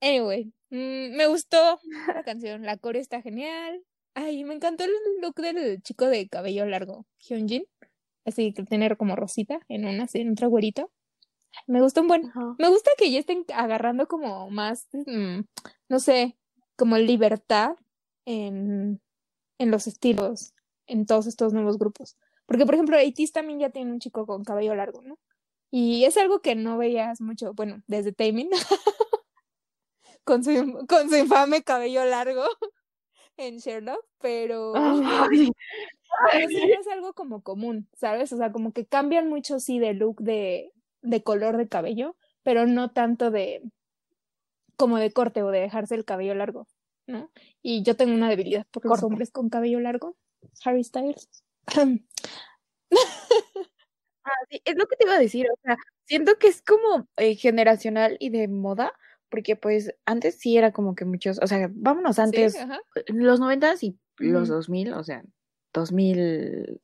anyway, mm, me gustó la canción, la core está genial. Ay, me encantó el look del chico de cabello largo, Hyunjin. Así que tener como rosita en una, así, en otro güerito. Me gustó un buen. Me gusta que ya estén agarrando como más, mm, no sé, como libertad en, en los estilos en todos estos nuevos grupos. Porque, por ejemplo, ATEEZ también ya tiene un chico con cabello largo, ¿no? Y es algo que no veías mucho, bueno, desde Taemin, con, su, con su infame cabello largo en Sherlock, pero, es algo como común, ¿sabes? O sea, como que cambian mucho, sí, de look, de, de color de cabello, pero no tanto de como de corte o de dejarse el cabello largo, ¿no? Y yo tengo una debilidad por los hombres con cabello largo, Harry Styles. ah, sí, es lo que te iba a decir, o sea, siento que es como eh, generacional y de moda, porque pues antes sí era como que muchos, o sea, vámonos antes, los noventas y los dos mil, o sea, dos mil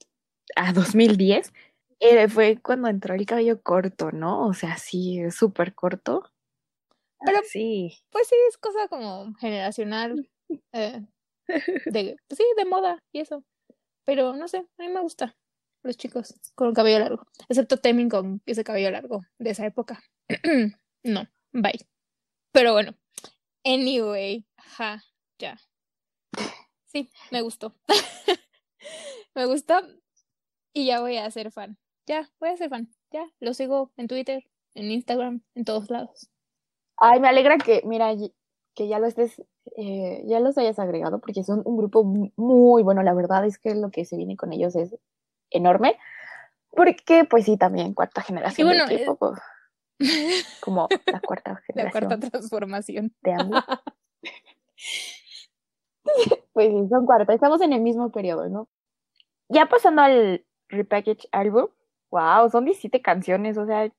a 2010, eh, fue cuando entró el cabello corto, ¿no? O sea, sí, súper corto. Pero sí. Pues sí, es cosa como generacional. Eh, de, pues sí, de moda y eso. Pero no sé, a mí me gusta los chicos con el cabello largo. Excepto Temin con ese cabello largo de esa época. no, bye. Pero bueno, anyway, ja, ya. Sí, me gustó. me gustó y ya voy a ser fan. Ya, voy a ser fan. Ya, lo sigo en Twitter, en Instagram, en todos lados. Ay, me alegra que, mira, que ya lo estés, eh, ya los hayas agregado, porque son un grupo muy bueno. La verdad es que lo que se viene con ellos es enorme. Porque, pues sí, también cuarta generación bueno, de equipo, pues, como la cuarta generación. La cuarta transformación. De ambos. pues sí, son cuarta. Estamos en el mismo periodo, ¿no? Ya pasando al repackage album, wow, son 17 canciones, o sea,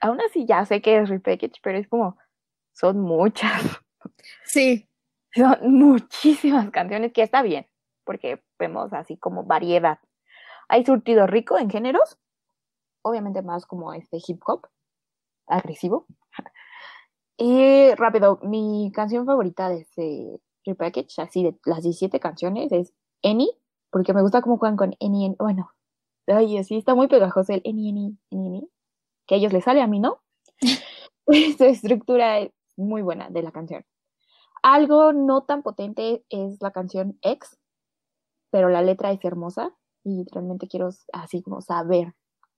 aún así ya sé que es repackage, pero es como, son muchas. Sí. Son muchísimas canciones, que está bien, porque vemos así como variedad. Hay surtido rico en géneros, obviamente más como este hip hop, agresivo. Y rápido, mi canción favorita de ese repackage, así de las 17 canciones, es Any, porque me gusta cómo juegan con Any, bueno, ay, sí, está muy pegajoso el Any, Any, Any, que a ellos les sale, a mí no. Su estructura es muy buena de la canción. Algo no tan potente es la canción X, pero la letra es hermosa y realmente quiero así como saber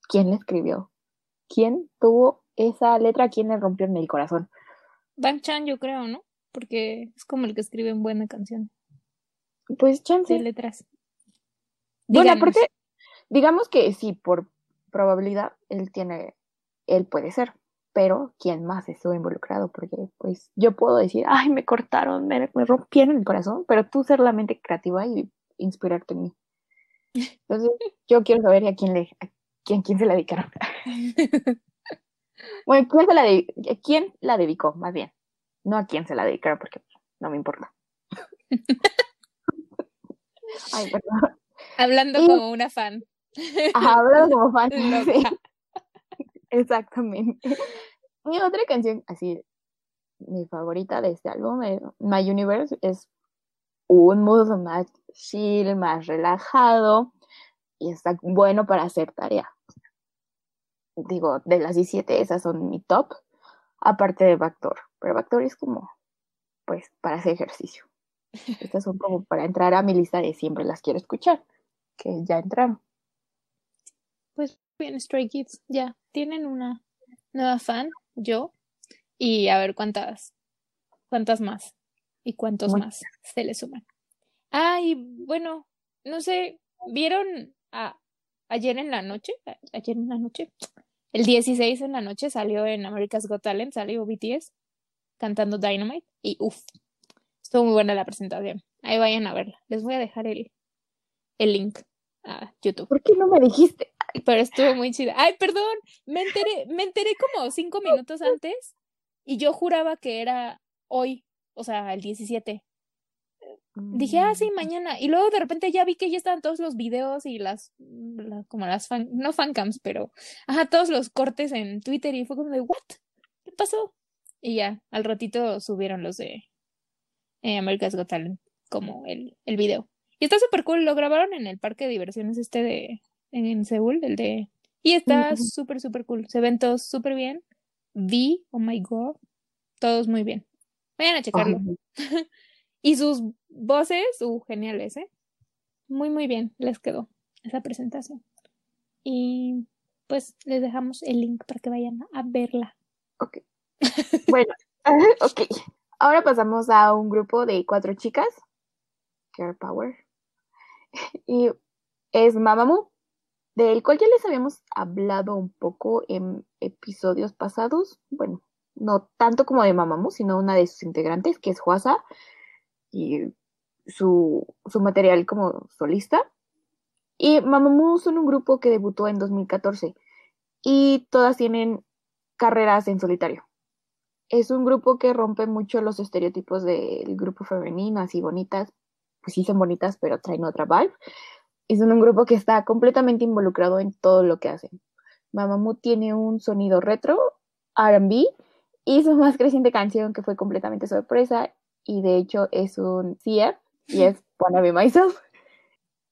quién la escribió, quién tuvo esa letra, quién le rompió en el corazón. Bang Chan, yo creo, ¿no? Porque es como el que escribe en buena canción. Pues chance. De letras. Bueno, porque digamos que sí, por probabilidad, él tiene, él puede ser, pero ¿quién más estuvo involucrado? Porque pues yo puedo decir, ay, me cortaron, me, rompieron el corazón, pero tú ser la mente creativa y inspirarte en mí. Entonces, yo quiero saber a quién le, a quién, quién se la dedicaron. bueno, ¿quién, se la ¿quién la dedicó? Más bien. No a quién se la dedicaron, porque no me importa. ay, perdón. Hablando como una fan. hablando como fan. Exactamente. Mi otra canción, así, mi favorita de este álbum, es My Universe, es un mood más chill, más relajado y está bueno para hacer tarea. Digo, de las 17 esas son mi top, aparte de Backdoor. Pero Backdoor es como, pues, para hacer ejercicio. Estas son como para entrar a mi lista de siempre las quiero escuchar, que ya entraron. Pues bien, Stray Kids, ya tienen una nueva fan, yo, y a ver cuántas, cuántas más y cuántos más se le suman. Ah, y bueno, no sé, ¿vieron a, ayer en la noche? Ayer en la noche. El 16 en la noche salió en America's Got Talent, salió BTS cantando Dynamite y uff, estuvo muy buena la presentación. Ahí vayan a verla. Les voy a dejar el, el link a YouTube. ¿Por qué no me dijiste? Pero estuvo muy chida. Ay, perdón, me enteré, me enteré como cinco minutos antes y yo juraba que era hoy, o sea, el 17. Dije, ah, sí, mañana. Y luego de repente ya vi que ya estaban todos los videos y las, como las fan, no fancams, pero, ajá, todos los cortes en Twitter y fue como de, ¿what? ¿Qué pasó? Y ya, al ratito subieron los de eh, America's Got Talent, como el, el video. Y está súper cool, lo grabaron en el parque de diversiones este de, en Seúl, el de... Y está súper, súper cool. Se ven todos súper bien. Vi, oh my god, todos muy bien. Vayan a checarlo. y sus voces, uh, geniales, ¿eh? Muy, muy bien les quedó esa presentación. Y pues les dejamos el link para que vayan a verla. Ok. bueno, ok. Ahora pasamos a un grupo de cuatro chicas. Care Power. Y es Mamamoo, del cual ya les habíamos hablado un poco en episodios pasados. Bueno, no tanto como de Mamamoo, sino una de sus integrantes, que es Huasa, y su, su material como solista. Y Mamamoo son un grupo que debutó en 2014 y todas tienen carreras en solitario. Es un grupo que rompe mucho los estereotipos del grupo femenino, así bonitas, pues sí son bonitas, pero traen otra vibe. Y son un grupo que está completamente involucrado en todo lo que hacen. Mamamoo tiene un sonido retro, RB, y su más creciente canción, que fue completamente sorpresa, y de hecho es un CF, y es Wanna Be Myself.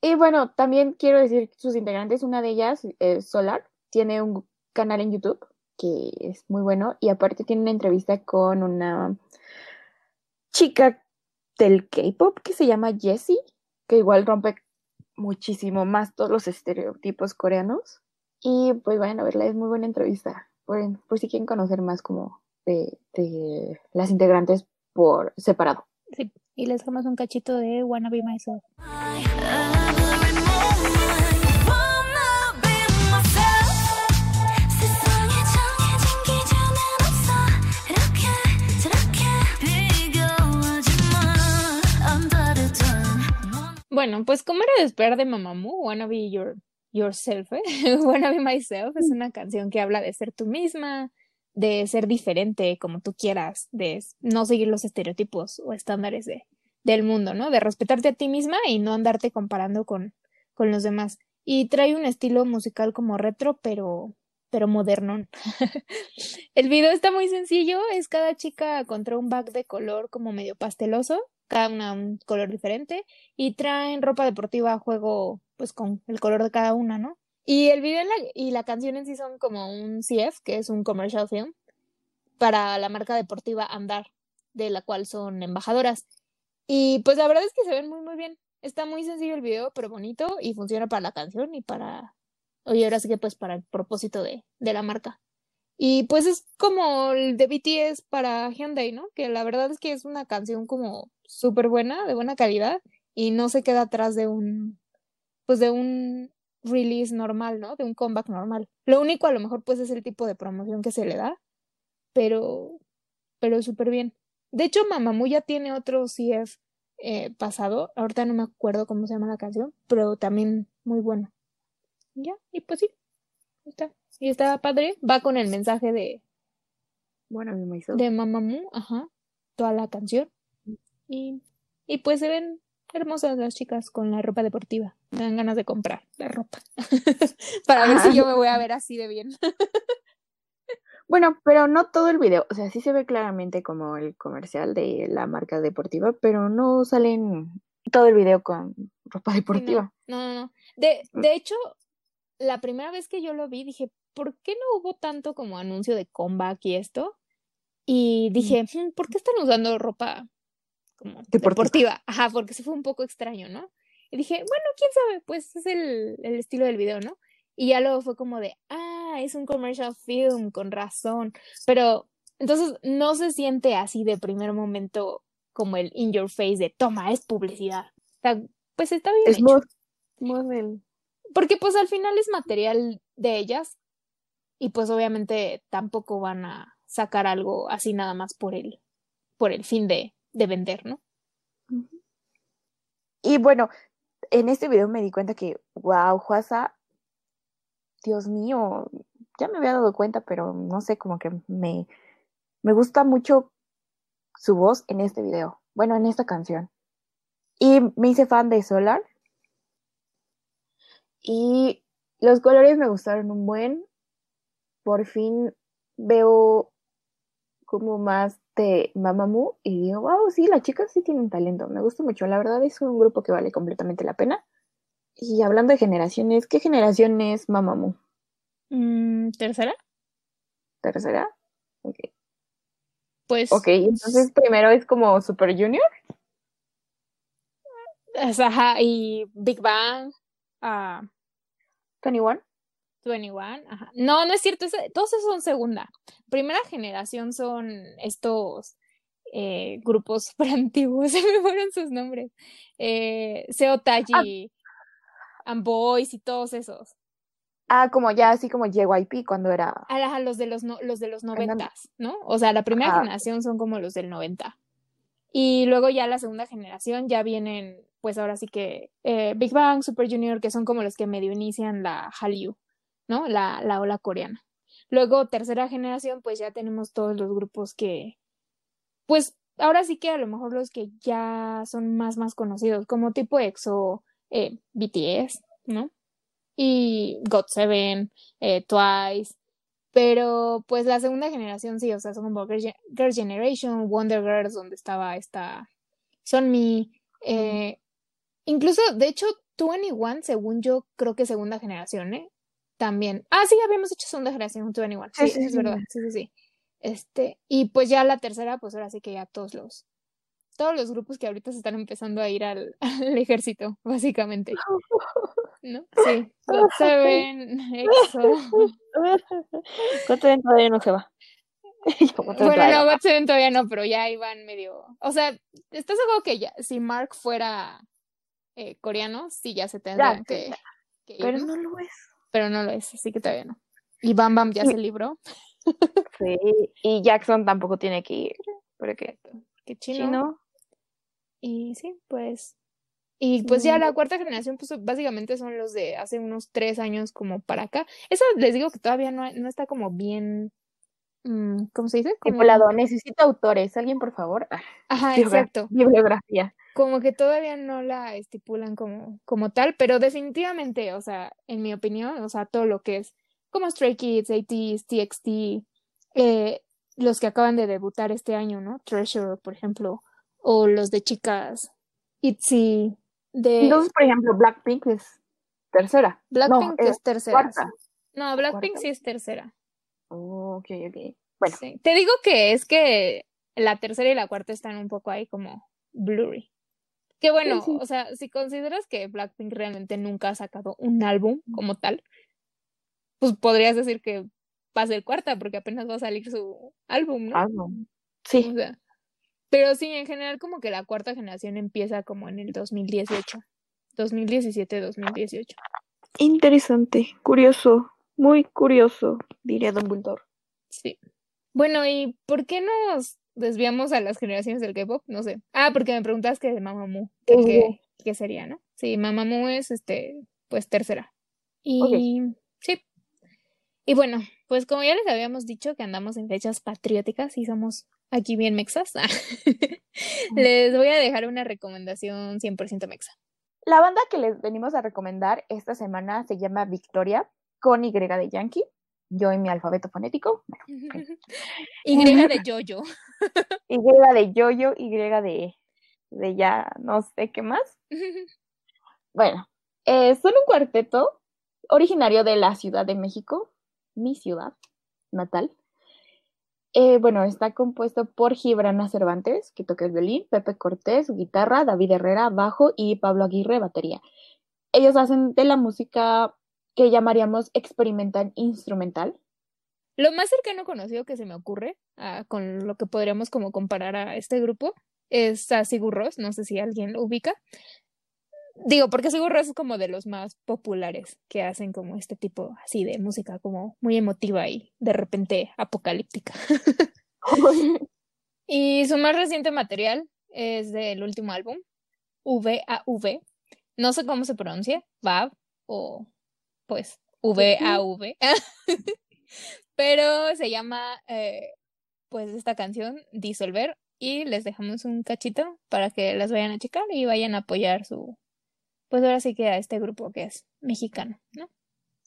Y bueno, también quiero decir sus integrantes, una de ellas es Solar, tiene un canal en YouTube que es muy bueno, y aparte tiene una entrevista con una chica del K-pop que se llama Jessie, que igual rompe muchísimo más todos los estereotipos coreanos. Y pues vayan a verla, es muy buena entrevista. Por, si quieren conocer más como de, de, las integrantes por separado. Sí, y les damos un cachito de Wanna Be Myself. Bueno, pues como era de esperar de Mamamoo, Wanna Be Your, Yourself, ¿eh? Wanna Be Myself es una canción que habla de ser tú misma, de ser diferente como tú quieras, de no seguir los estereotipos o estándares de, del mundo, ¿no? De respetarte a ti misma y no andarte comparando con, con los demás. Y trae un estilo musical como retro, pero, pero moderno. El video está muy sencillo, es cada chica contra un back de color como medio pasteloso cada una un color diferente y traen ropa deportiva a juego pues con el color de cada una, ¿no? Y el video y la canción en sí son como un CF, que es un commercial film, para la marca deportiva Andar, de la cual son embajadoras. Y pues la verdad es que se ven muy muy bien. Está muy sencillo el video, pero bonito y funciona para la canción y para... Oye, ahora sí que pues para el propósito de, de la marca. Y pues es como el de BTS para Hyundai, ¿no? Que la verdad es que es una canción como súper buena, de buena calidad, y no se queda atrás de un, pues de un release normal, ¿no? De un comeback normal. Lo único a lo mejor pues es el tipo de promoción que se le da, pero, pero súper bien. De hecho, Mamamoo ya tiene otro CF eh, pasado, ahorita no me acuerdo cómo se llama la canción, pero también muy bueno. Ya, y pues sí, está. Y está padre, va con el mensaje de... Bueno, de Mamamoo, ajá, toda la canción. Y, y pues se ven hermosas las chicas con la ropa deportiva. Me dan ganas de comprar la ropa. Para ver si yo me voy a ver así de bien. bueno, pero no todo el video. O sea, sí se ve claramente como el comercial de la marca deportiva, pero no salen todo el video con ropa deportiva. No, no, no. De, mm. de hecho, la primera vez que yo lo vi, dije, ¿por qué no hubo tanto como anuncio de comeback y esto? Y dije, hmm, ¿por qué están usando ropa como deportiva. Ajá, porque se fue un poco extraño, ¿no? Y dije, bueno, quién sabe, pues es el, el estilo del video, ¿no? Y ya luego fue como de, ah, es un commercial film, con razón. Pero entonces no se siente así de primer momento como el in your face de toma, es publicidad. O sea, pues está bien. Es hecho. model. Porque pues al final es material de ellas y pues obviamente tampoco van a sacar algo así nada más por el, por el fin de, de vender, ¿no? Y bueno, en este video me di cuenta que, wow, Juasa, Dios mío, ya me había dado cuenta, pero no sé, como que me, me gusta mucho su voz en este video, bueno, en esta canción. Y me hice fan de Solar. Y los colores me gustaron un buen. Por fin veo como más de Mamamoo y digo, wow, sí, las chicas sí tienen talento, me gusta mucho, la verdad es un grupo que vale completamente la pena. Y hablando de generaciones, ¿qué generación es Mamamoo? Mm, ¿Tercera? ¿Tercera? Ok. Pues. Ok, entonces primero es como Super Junior. Ajá, y Big Bang, ah, 21. 21, ajá. No, no es cierto, todos esos son segunda. Primera generación son estos eh, grupos súper antiguos, se me fueron sus nombres. Eh, Seo Taiji, and Boys y todos esos. Ah, como ya así como JYP cuando era. Los de los, no- los de los noventas, ¿no? O sea, la primera generación son como los del 90. Y luego ya la segunda generación ya vienen, pues ahora sí que eh, Big Bang, Super Junior, que son como los que medio inician la Hallyu, ¿no? La, la ola coreana. Luego, tercera generación, pues ya tenemos todos los grupos que, pues ahora sí que a lo mejor los que ya son más, más conocidos, como tipo EXO, eh, BTS, ¿no? Y GOT7, eh, Twice, pero pues la segunda generación sí, o sea, son como Girl, Gen- Girl Generation, Wonder Girls, donde estaba esta Sunmi, eh, incluso, de hecho, 21, según yo, creo que segunda generación, ¿eh? También. Ah, sí, habíamos hecho segunda generación, 21. Sí, Sí, sí, es sí. verdad, sí, sí, sí. Este, y pues ya la tercera, pues ahora sí que ya todos los, todos los grupos que ahorita se están empezando a ir al, al ejército, básicamente. ¿No? Sí. GOT7, EXO. GOT7 todavía no se va. Yo, GOT7 Bueno, no. GOT7 todavía no, pero ya iban medio. O sea, ¿estás seguro que ya, si Mark fuera eh, coreano, sí ya se tendrían sí, que, que ir, Pero no lo es. Pero no lo es, así que todavía no. Y Bam Bam ya Sí. se libró. Sí. Y Jackson tampoco tiene que ir. Porque Que chino. chino. Y sí, pues. Y pues ya la cuarta generación, pues básicamente son los de hace unos tres años como para acá. Eso les digo que todavía no, no está como bien. mm, ¿Cómo se dice? Como-. Necesito autores. ¿Alguien, por favor? Ah, Ajá, exacto. Bibliografía. Como que todavía no la estipulan como, como tal, pero definitivamente, o sea, en mi opinión, o sea, todo lo que es como Stray Kids, ATEEZ, TXT, eh, los que acaban de debutar este año, ¿no? Treasure, por ejemplo, o los de chicas, ITZY, de Entonces, por ejemplo, Blackpink es tercera. Blackpink no, eh, es tercera. cuarta. No, Blackpink ¿Cuarta? sí es tercera. Oh, ok, ok. Bueno, Sí. Te digo que es que la tercera y la cuarta están un poco ahí como blurry. Que bueno, sí. o sea, si consideras que Blackpink realmente nunca ha sacado un álbum como tal, pues podrías decir que va a ser cuarta porque apenas va a salir su álbum, ¿no? álbum. Sí. O sea, pero sí, en general como que la cuarta generación empieza como en el 2018, 2017, 2018. Interesante, curioso, muy curioso, diría Don Bulldor. Sí. Bueno, ¿y por qué nos desviamos a las generaciones del K-pop? No sé. Ah, porque me preguntas que de Mamamoo, que, qué- qué sería, ¿no? Sí, Mamamoo es, este, pues, tercera. Y sí. Y bueno, pues como ya les habíamos dicho que andamos en fechas patrióticas y somos aquí bien mexas, les voy a dejar una recomendación 100% mexa. La banda que les venimos a recomendar esta semana se llama Victoria, con Y de Yankee. Yo en mi alfabeto fonético. Y de Jojo. Y de Yoyo, Y de, de ya no sé qué más. Bueno, eh, son un cuarteto originario de la Ciudad de México, mi ciudad natal. Eh, bueno, está compuesto por Gibrana Cervantes, que toca el violín, Pepe Cortés, guitarra, David Herrera, bajo y Pablo Aguirre, batería. Ellos hacen de la música que llamaríamos experimental instrumental. Lo más cercano conocido que se me ocurre ah, con lo que podríamos como comparar a este grupo es a Sigur Rós, no sé si alguien lo ubica. Digo, porque Sigur Rós es como de los más populares que hacen como este tipo así de música como muy emotiva y de repente apocalíptica. y su más reciente material es del último álbum, V-A-V. No sé cómo se pronuncia, VAV o pues V-A-V. Pero se llama eh, pues esta canción Disolver y les dejamos un cachito para que las vayan a checar y vayan a apoyar su pues ahora sí que a este grupo que es mexicano, ¿no?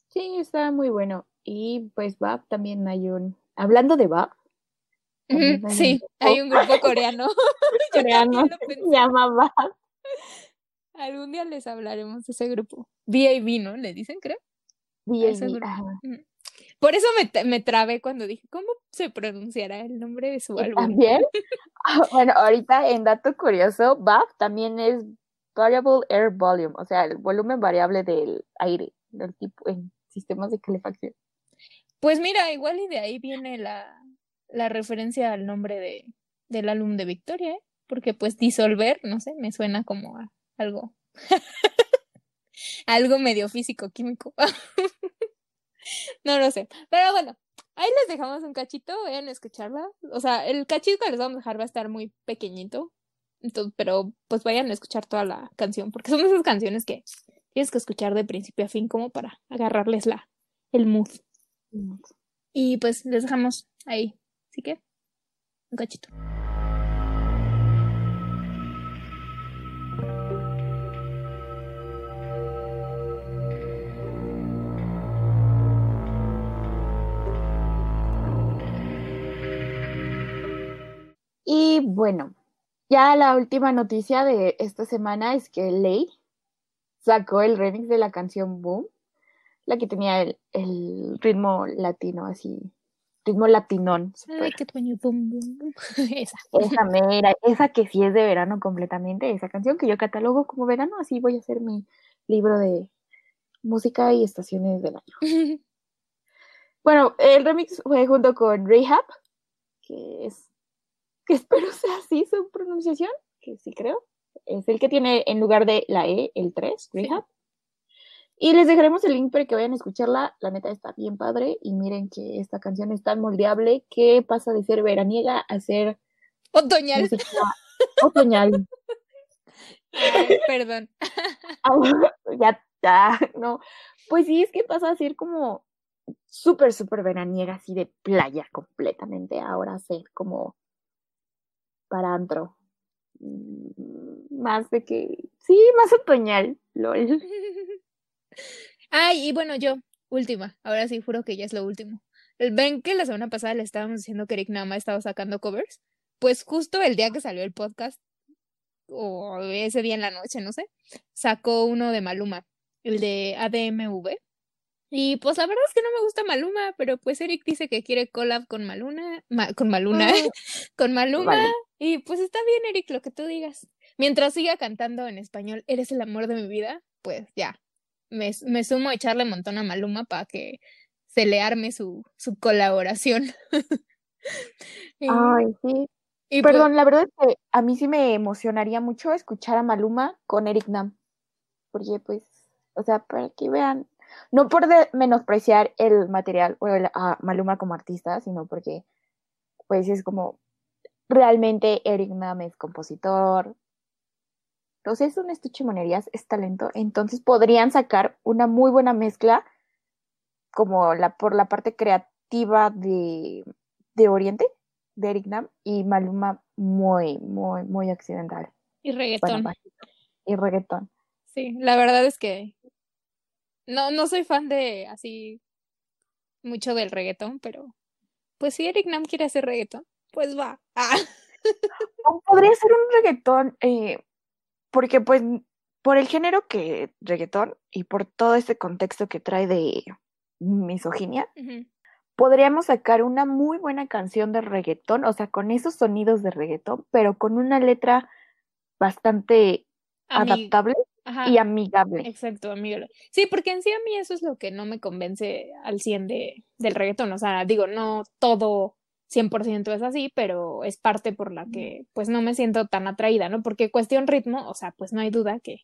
Sí, está muy bueno. Y pues Bab también hay un hablando de Bab. sí, hay un grupo coreano. coreano se llama Bab. Algún día les hablaremos de ese grupo. VAV, ¿no? Le dicen, creo. VAV. Por eso me, me trabé cuando dije, ¿cómo se pronunciará el nombre de su álbum? También. Bueno, ahorita en dato curioso, BAF también es Variable Air Volume, o sea, el volumen variable del aire, del tipo en sistemas de calefacción. Pues mira, igual y de ahí viene la, la referencia al nombre de, del álbum de Victoria, ¿eh? porque pues disolver, no sé, me suena como a algo, algo medio físico-químico. no lo sé. Pero bueno, ahí les dejamos un cachito, vayan a escucharla. O sea, el cachito que les vamos a dejar va a estar muy pequeñito. Entonces, pero pues vayan a escuchar toda la canción, porque son esas canciones que tienes que escuchar de principio a fin como para agarrarles la, el mood. Y pues les dejamos ahí. Así que, un cachito. Y bueno, ya la última noticia de esta semana es que Ley sacó el remix de la canción Boom, la que tenía el, el ritmo latino, así, ritmo latinón. Ay, qué boom, boom, Esa. Esa mera, esa que sí es de verano completamente, esa canción que yo catalogo como verano, así voy a hacer mi libro de música y estaciones del año. bueno, el remix fue junto con Rehab, que es que espero sea así su pronunciación, que sí creo. Es el que tiene en lugar de la E, el 3, Rehab. Y les dejaremos el link para que vayan a escucharla. La neta está bien padre. Y miren que esta canción es tan moldeable que pasa de ser veraniega a ser otoñal. Otoñal. perdón. ya, ya, no. Pues sí, es que pasa a ser como súper, súper veraniega, así de playa completamente. Ahora ser como para antro. Más de que, sí, más otoñal, lol. Ay, y bueno, yo, última, ahora sí juro que ya es lo último. Ven que la semana pasada le estábamos diciendo que Eric Nama estaba sacando covers. Pues justo el día que salió el podcast, o ese día en la noche, no sé, sacó uno de Maluma, el de ADMV. Y pues la verdad es que no me gusta Maluma, pero pues Eric dice que quiere collab con Maluna, con Maluna, ah. con Maluma. Y pues está bien, Eric, lo que tú digas. Mientras siga cantando en español, Eres el amor de mi vida, pues ya. Me, me sumo a echarle un montón a Maluma para que se le arme su, su colaboración. Ay, sí. Y pues Perdón, la verdad es que a mí sí me emocionaría mucho escuchar a Maluma con Eric Nam. Porque, pues, o sea, para que vean, no por menospreciar el material o a Maluma como artista, sino porque pues es como realmente Eric Nam es compositor. Entonces es un estuche monerías, es talento. Entonces podrían sacar una muy buena mezcla como la por la parte creativa de, de Oriente, de Eric Nam, y Maluma muy, muy, muy accidental. Y reggaetón. y reggaetón. Sí, la verdad es que no, no soy fan de así mucho del reggaetón, pero pues si Eric Nam quiere hacer reggaetón, pues va. Ah. podría ser un reggaetón, eh, porque pues por el género que reggaetón y por todo este contexto que trae de misoginia, podríamos sacar una muy buena canción de reggaetón, o sea, con esos sonidos de reggaetón, pero con una letra bastante adaptable y amigable. Exacto, amigable. Sí, porque en sí a mí eso es lo que no me convence al 100 de, del reggaetón. O sea, digo, no todo 100% es así, pero es parte por la que pues no me siento tan atraída, ¿no? Porque cuestión ritmo, o sea, pues no hay duda que,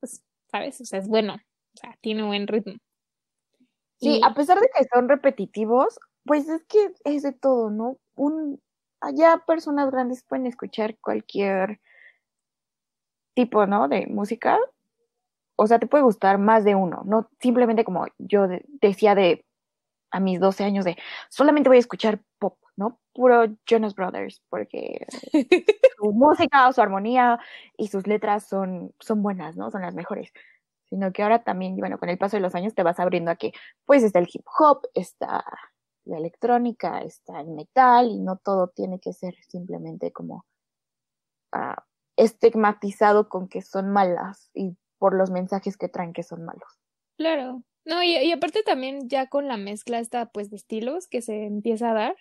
pues, ¿sabes? O sea, es bueno, o sea, tiene buen ritmo. Sí, a pesar de que son repetitivos, pues es que es de todo, ¿no? Un, allá personas grandes pueden escuchar cualquier tipo, ¿no? De música. O sea, te puede gustar más de uno, no simplemente como yo decía de a mis 12 años de solamente voy a escuchar pop, ¿no? Puro Jonas Brothers, porque su música, su armonía y sus letras son, son buenas, ¿no? Son las mejores. Sino que ahora también, bueno, con el paso de los años te vas abriendo a que, pues está el hip hop, está la electrónica, está el metal, y no todo tiene que ser simplemente como uh, estigmatizado con que son malas y por los mensajes que traen que son malos. Claro. No, y, y aparte también ya con la mezcla esta pues de estilos que se empieza a dar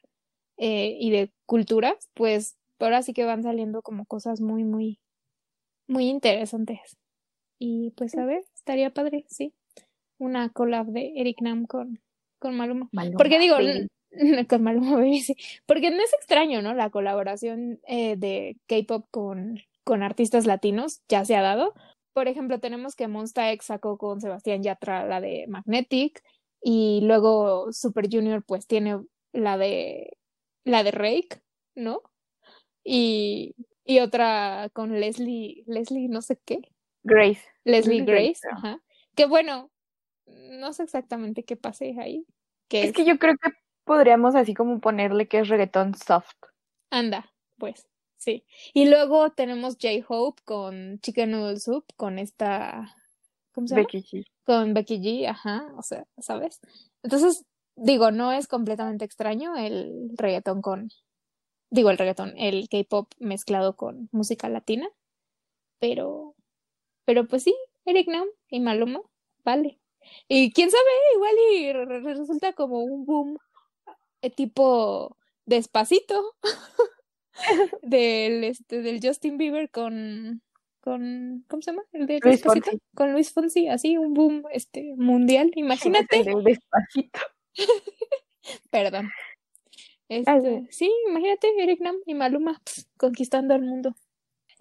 eh, y de culturas, pues ahora sí que van saliendo como cosas muy, muy, muy interesantes. Y pues a ver, estaría padre, sí. Una collab de Eric Nam con, con Maluma. Porque digo, con Maluma sí. Porque no es extraño, ¿no? La colaboración eh, de K-pop con, con artistas latinos ya se ha dado. Por ejemplo, tenemos que Monsta X sacó con Sebastián Yatra la de Magnetic y luego Super Junior pues tiene la de la de Rake, ¿no? Y, y otra con Leslie, Leslie no sé qué. Grace. Leslie, Grace, ajá. Que bueno, no sé exactamente qué pase ahí. es, que yo creo que podríamos así como ponerle que es reggaetón soft. Anda, pues, sí. Y luego tenemos J-Hope con Chicken Noodle Soup, con esta... ¿Cómo se llama? Becky G. Con Becky G, ajá, o sea, ¿sabes? Entonces, digo, no es completamente extraño el reggaetón con, digo, el reggaetón, el K-pop mezclado con música latina, pero, pero pues sí, Eric Nam y Maluma, vale. Y quién sabe, igual y resulta como un boom eh, tipo despacito del este del Justin Bieber con con ¿cómo se llama? El de Luis Fonsi. con Luis Fonsi, así un boom este mundial, imagínate. despacito. Perdón. Este, sí, imagínate Eric Nam y Maluma conquistando el mundo.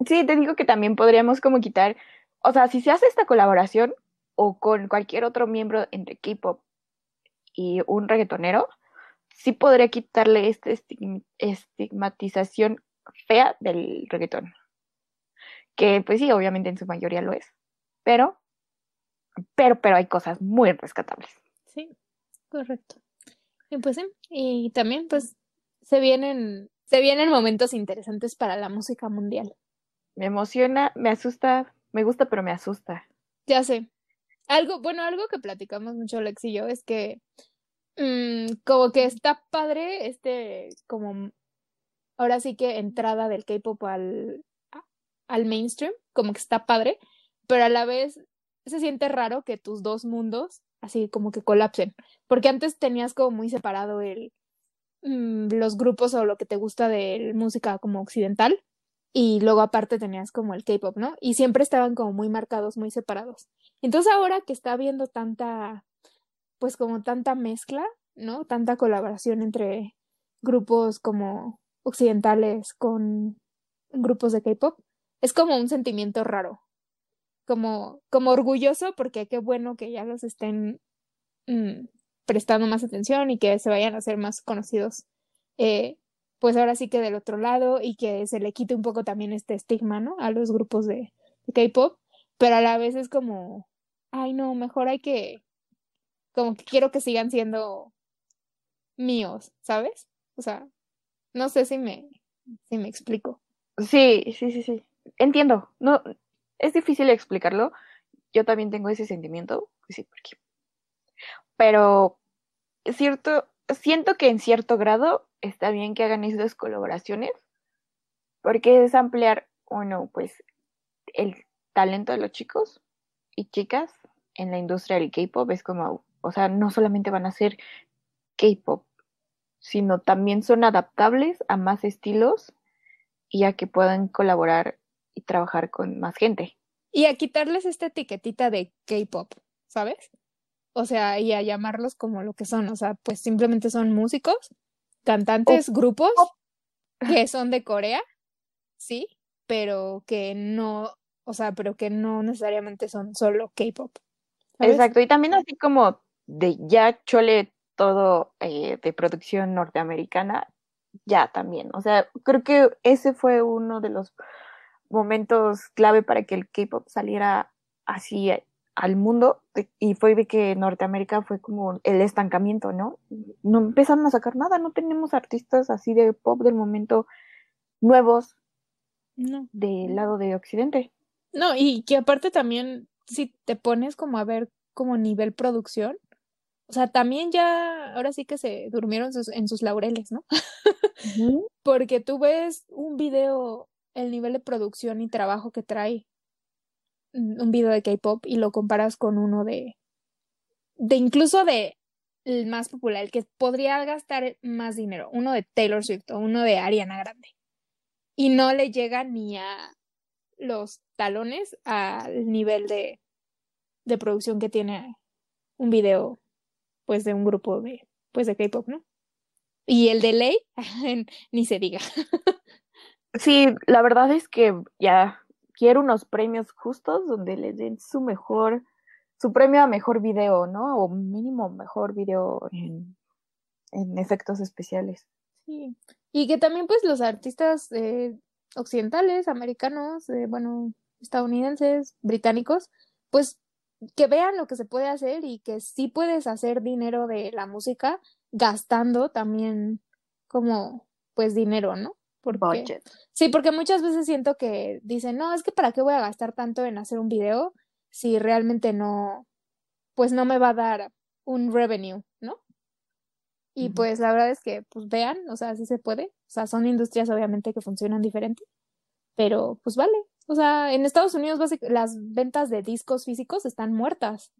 Sí, te digo que también podríamos como quitar, o sea, si se hace esta colaboración o con cualquier otro miembro entre K-pop y un reggaetonero, sí podría quitarle esta estigmatización fea del reggaetón. Que pues sí, obviamente en su mayoría lo es. Pero, pero, pero hay cosas muy rescatables. Sí. Correcto. Y pues sí, y también pues se vienen, se vienen momentos interesantes para la música mundial. Me emociona, me asusta, me gusta, pero me asusta. Ya sé. Algo, bueno, algo que platicamos mucho Lex y yo es que mm, como que está padre este como ahora sí que entrada del K-pop al, al mainstream, como que está padre, pero a la vez se siente raro que tus dos mundos así como que colapsen, porque antes tenías como muy separado el mm, los grupos o lo que te gusta de música como occidental y luego aparte tenías como el K-pop, ¿no? Y siempre estaban como muy marcados, muy separados. Entonces ahora que está habiendo tanta pues como tanta mezcla, ¿no? Tanta colaboración entre grupos como occidentales con grupos de K-pop, es como un sentimiento raro, como, como orgulloso porque qué bueno que ya los estén mm, prestando más atención y que se vayan a hacer más conocidos. Eh, pues ahora sí que del otro lado y que se le quite un poco también este estigma, ¿no? A los grupos de, K-pop, pero a la vez es como, ay no, mejor hay que, como que quiero que sigan siendo míos, ¿sabes? O sea, no sé si me, si me explico. Sí, sí, sí, sí. Entiendo. No, es difícil explicarlo. Yo también tengo ese sentimiento. Sí, porque... Pero cierto, siento que en cierto grado está bien que hagan esas colaboraciones, porque es ampliar, bueno, pues el talento de los chicos y chicas en la industria del K-pop. Es como, o sea, no solamente van a ser K-pop, sino también son adaptables a más estilos y a que puedan colaborar y trabajar con más gente. Y a quitarles esta etiquetita de K-pop, ¿sabes? O sea, y a llamarlos como lo que son, o sea, pues simplemente son músicos cantantes, grupos que son de Corea, sí, pero que no, o sea, pero que no necesariamente son solo K-pop. Exacto, y también así como de ya chole todo eh, de producción norteamericana, ya también. O sea, creo que ese fue uno de los momentos clave para que el K-pop saliera así al mundo y fue de que Norteamérica fue como el estancamiento, ¿no? No empezaron a sacar nada, no tenemos artistas así de pop del momento nuevos no. del lado de Occidente. No, y que aparte también, si te pones como a ver como nivel producción, o sea, también ya, ahora sí que se durmieron en sus laureles, ¿no? Porque tú ves un video, el nivel de producción y trabajo que trae un video de K-pop y lo comparas con uno de, de incluso de el más popular, el que podría gastar más dinero, uno de Taylor Swift o uno de Ariana Grande. Y no le llega ni a los talones al nivel de, de producción que tiene un video, pues, de un grupo de, pues, de K-pop, ¿no? Y el de Ley, ni se diga. sí, la verdad es que ya quiero unos premios justos donde le den su mejor, su premio a mejor video, ¿no? O mínimo mejor video en, en efectos especiales. Sí, y que también pues los artistas eh, occidentales, americanos, eh, bueno, estadounidenses, británicos, pues que vean lo que se puede hacer y que sí puedes hacer dinero de la música gastando también como pues dinero, ¿no? Porque, Sí, porque muchas veces siento que dicen, no, es que para qué voy a gastar tanto en hacer un video si realmente no, pues no me va a dar un revenue, ¿no? Y pues la verdad es que, pues vean, o sea, sí se puede. O sea, son industrias obviamente que funcionan diferente, pero pues vale. O sea, en Estados Unidos las ventas de discos físicos están muertas.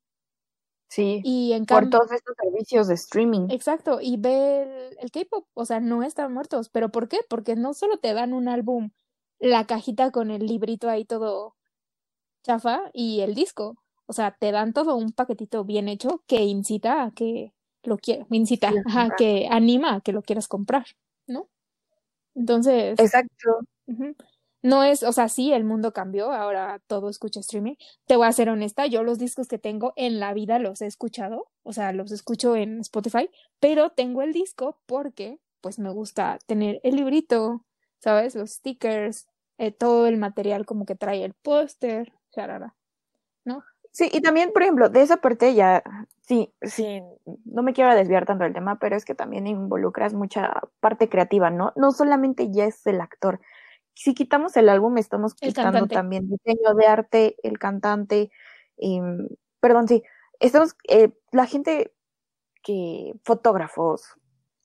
Sí. Y en por todos estos servicios de streaming. Exacto. Y ve el, K-pop, o sea, no están muertos. ¿Pero por qué? Porque no solo te dan un álbum, la cajita con el librito ahí todo chafa y el disco. O sea, te dan todo un paquetito bien hecho que incita a que lo quieras, incita, ajá, que anima a que lo quieras comprar, ¿no? Entonces. Exacto no es, o sea, sí, el mundo cambió, ahora todo escucha streaming. Te voy a ser honesta, yo los discos que tengo en la vida los he escuchado, o sea, los escucho en Spotify, pero tengo el disco porque, pues, me gusta tener el librito, ¿sabes? Los stickers, eh, todo el material como que trae el póster, charara, ¿no? Sí, y también, por ejemplo, de esa parte ya, sí, sí, no me quiero desviar tanto del tema, pero es que también involucras mucha parte creativa, ¿no? No solamente ya es el actor, si quitamos el álbum, estamos quitando también diseño de arte, el cantante, em, perdón, sí, estamos, eh, la gente que, fotógrafos,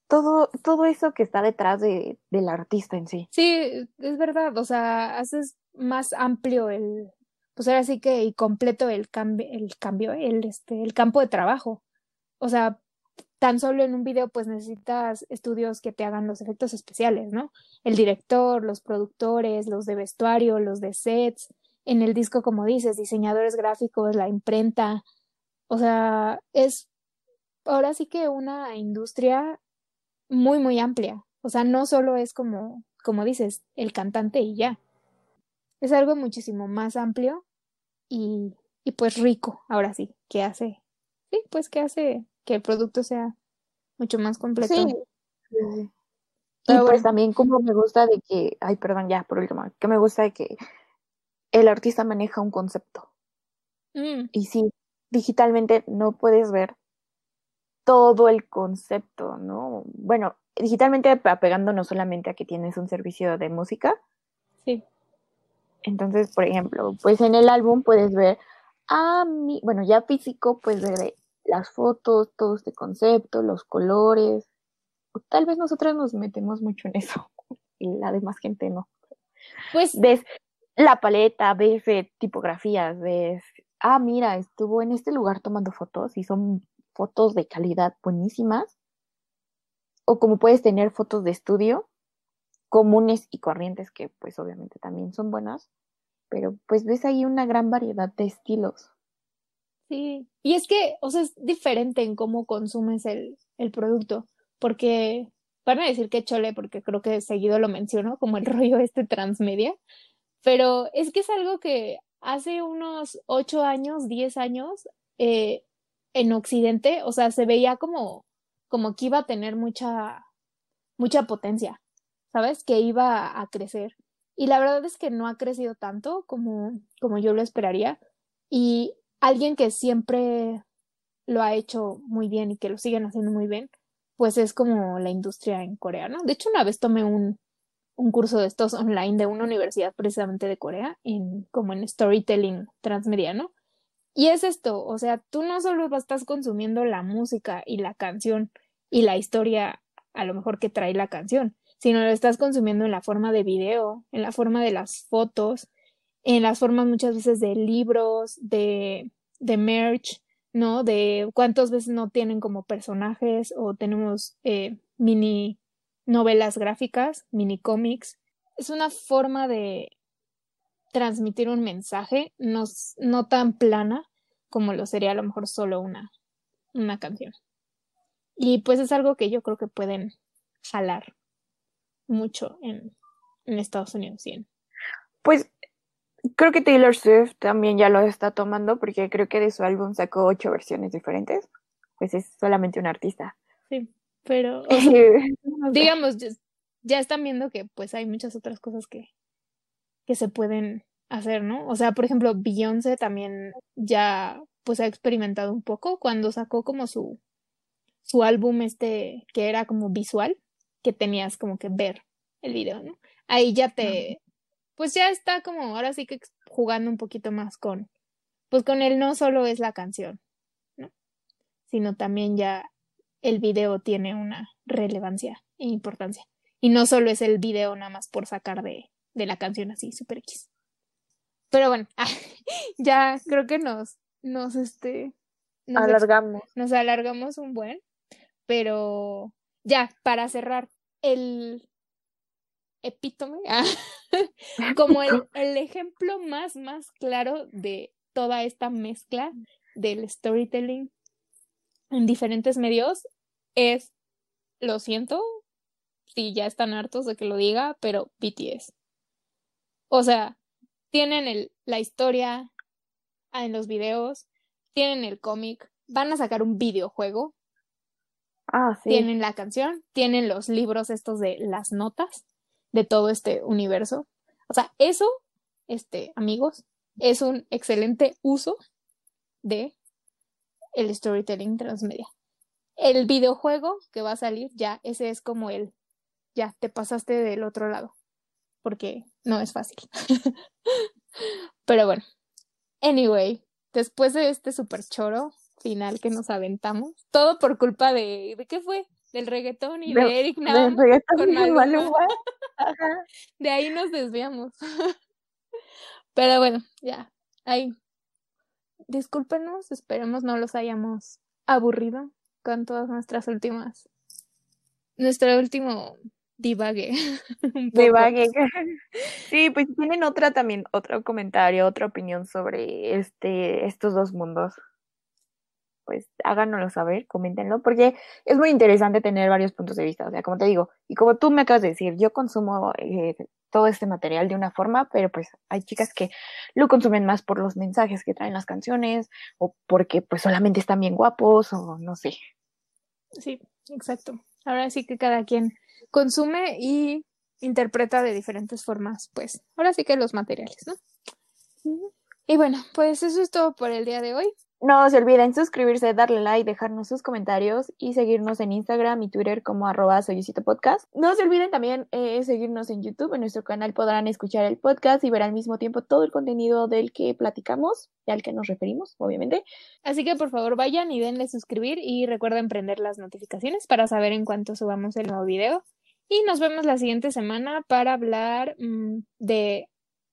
todo, todo eso que está detrás de, del artista en sí. Sí, es verdad, o sea, haces más amplio el, pues ahora sí que y completo el cambio, el cambio, el, este, el campo de trabajo. O sea, tan solo en un video pues necesitas estudios que te hagan los efectos especiales, ¿no? El director, los productores, los de vestuario, los de sets, en el disco como dices, diseñadores gráficos, la imprenta, o sea, es ahora sí que una industria muy, muy amplia, o sea, no solo es como, como dices, el cantante y ya, es algo muchísimo más amplio y, y pues rico, ahora sí, que hace, sí, pues que hace que el producto sea mucho más completo. Sí. Y pues también como me gusta de que, ay, perdón, ya por último, que me gusta de que el artista maneja un concepto. Mm. Y sí, digitalmente no puedes ver todo el concepto, ¿no? Bueno, digitalmente apegándonos solamente a que tienes un servicio de música. Sí. Entonces, por ejemplo, pues en el álbum puedes ver a mi, bueno, ya físico, pues ver las fotos, todo este concepto, los colores. O tal vez nosotras nos metemos mucho en eso y la demás gente no. Pues ves la paleta, ves eh, tipografías, ves, ah, mira, estuvo en este lugar tomando fotos y son fotos de calidad buenísimas. O como puedes tener fotos de estudio comunes y corrientes que pues obviamente también son buenas, pero pues ves ahí una gran variedad de estilos. Sí, y es que, o sea, es diferente en cómo consumes el, el producto, porque van a decir que chole porque creo que seguido lo menciono como el rollo este transmedia, pero es que es algo que hace unos ocho años, diez años, eh, en Occidente, o sea, se veía como, como que iba a tener mucha, mucha potencia, ¿sabes? Que iba a crecer. Y la verdad es que no ha crecido tanto como, como yo lo esperaría. Y alguien que siempre lo ha hecho muy bien y que lo siguen haciendo muy bien, pues es como la industria en Corea, ¿no? De hecho, una vez tomé un, un curso de estos online de una universidad precisamente de Corea, en, como en storytelling transmediano. Y es esto, o sea, tú no solo estás consumiendo la música y la canción y la historia a lo mejor que trae la canción, sino lo estás consumiendo en la forma de video, en la forma de las fotos, en las formas muchas veces de libros, de, de merch, ¿no? De cuántas veces no tienen como personajes o tenemos eh, mini novelas gráficas, mini cómics. Es una forma de transmitir un mensaje, no, no tan plana como lo sería a lo mejor solo una, una canción. Y pues es algo que yo creo que pueden jalar mucho en, en Estados Unidos. ¿sí? Pues creo que Taylor Swift también ya lo está tomando porque creo que de su álbum sacó ocho versiones diferentes. Pues es solamente un artista. Sí, pero digamos, ya están viendo que pues hay muchas otras cosas que, que se pueden hacer, ¿no? O sea, por ejemplo, Beyoncé también ya pues ha experimentado un poco cuando sacó como su su álbum este que era como visual, que tenías como que ver el video, ¿no? Ahí ya te, pues ya está como ahora sí que jugando un poquito más con, pues con él no solo es la canción, ¿no? Sino también ya el video tiene una relevancia e importancia. Y no solo es el video nada más por sacar de, de la canción así, super X. Pero bueno, ya creo que nos, nos, este, alargamos. Nos alargamos un buen, pero ya, para cerrar, el epítome, ah, como el, el ejemplo más, más claro de toda esta mezcla del storytelling en diferentes medios es, lo siento, si ya están hartos de que lo diga, pero BTS. O sea, tienen el, la historia en los videos, tienen el cómic, van a sacar un videojuego. Ah, tienen la canción, tienen los libros estos de las notas de todo este universo. O sea, eso, este, amigos, es un excelente uso de el storytelling transmedia. El videojuego que va a salir, ya, ese es como el, ya, te pasaste del otro lado, porque no es fácil. Pero bueno, anyway, después de este super choro, final que nos aventamos. Todo por culpa de, ¿de qué fue? Del reggaetón y de, Eric Nam con De ahí nos desviamos. Pero bueno, ya, ahí. Discúlpenos, esperemos no los hayamos aburrido con todas nuestras últimas. Nuestro último divague. divague. Sí, pues tienen otra también, otro comentario, otra opinión sobre este, estos dos mundos pues háganoslo saber, coméntenlo, porque es muy interesante tener varios puntos de vista. O sea, como te digo, y como tú me acabas de decir, yo consumo eh, todo este material de una forma, pero pues hay chicas que lo consumen más por los mensajes que traen las canciones o porque pues solamente están bien guapos o no sé. Sí, exacto. Ahora sí que cada quien consume y interpreta de diferentes formas, pues ahora sí que los materiales, ¿no? Y bueno, pues eso es todo por el día de hoy. No se olviden suscribirse, darle like, dejarnos sus comentarios y seguirnos en Instagram y Twitter como arroba podcast. No se olviden también eh, seguirnos en YouTube. En nuestro canal podrán escuchar el podcast y ver al mismo tiempo todo el contenido del que platicamos y al que nos referimos, obviamente. Así que por favor vayan y denle suscribir y recuerden prender las notificaciones para saber en cuánto subamos el nuevo video. Y nos vemos la siguiente semana para hablar mm, de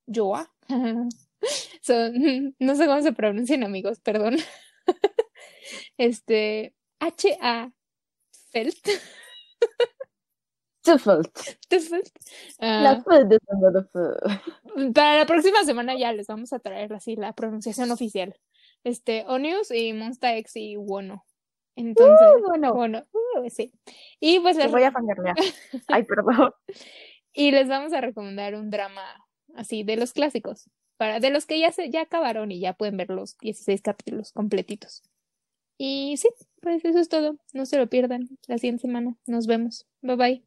Joa. no sé cómo se pronuncian amigos, perdón. este, H-A Felt. Ah. para la próxima semana ya les vamos a traer así la pronunciación oficial. Este, Onius y Monsta X y Wono. Entonces, Uh, bueno. bueno, uh, sí. Y pues les, voy a fangirlear. Ay, perdón. y les vamos a recomendar un drama así de los clásicos, para de los que ya se ya acabaron y ya pueden ver los 16 capítulos completitos. Y sí, pues eso es todo. No se lo pierdan la siguiente semana. Nos vemos. Bye bye.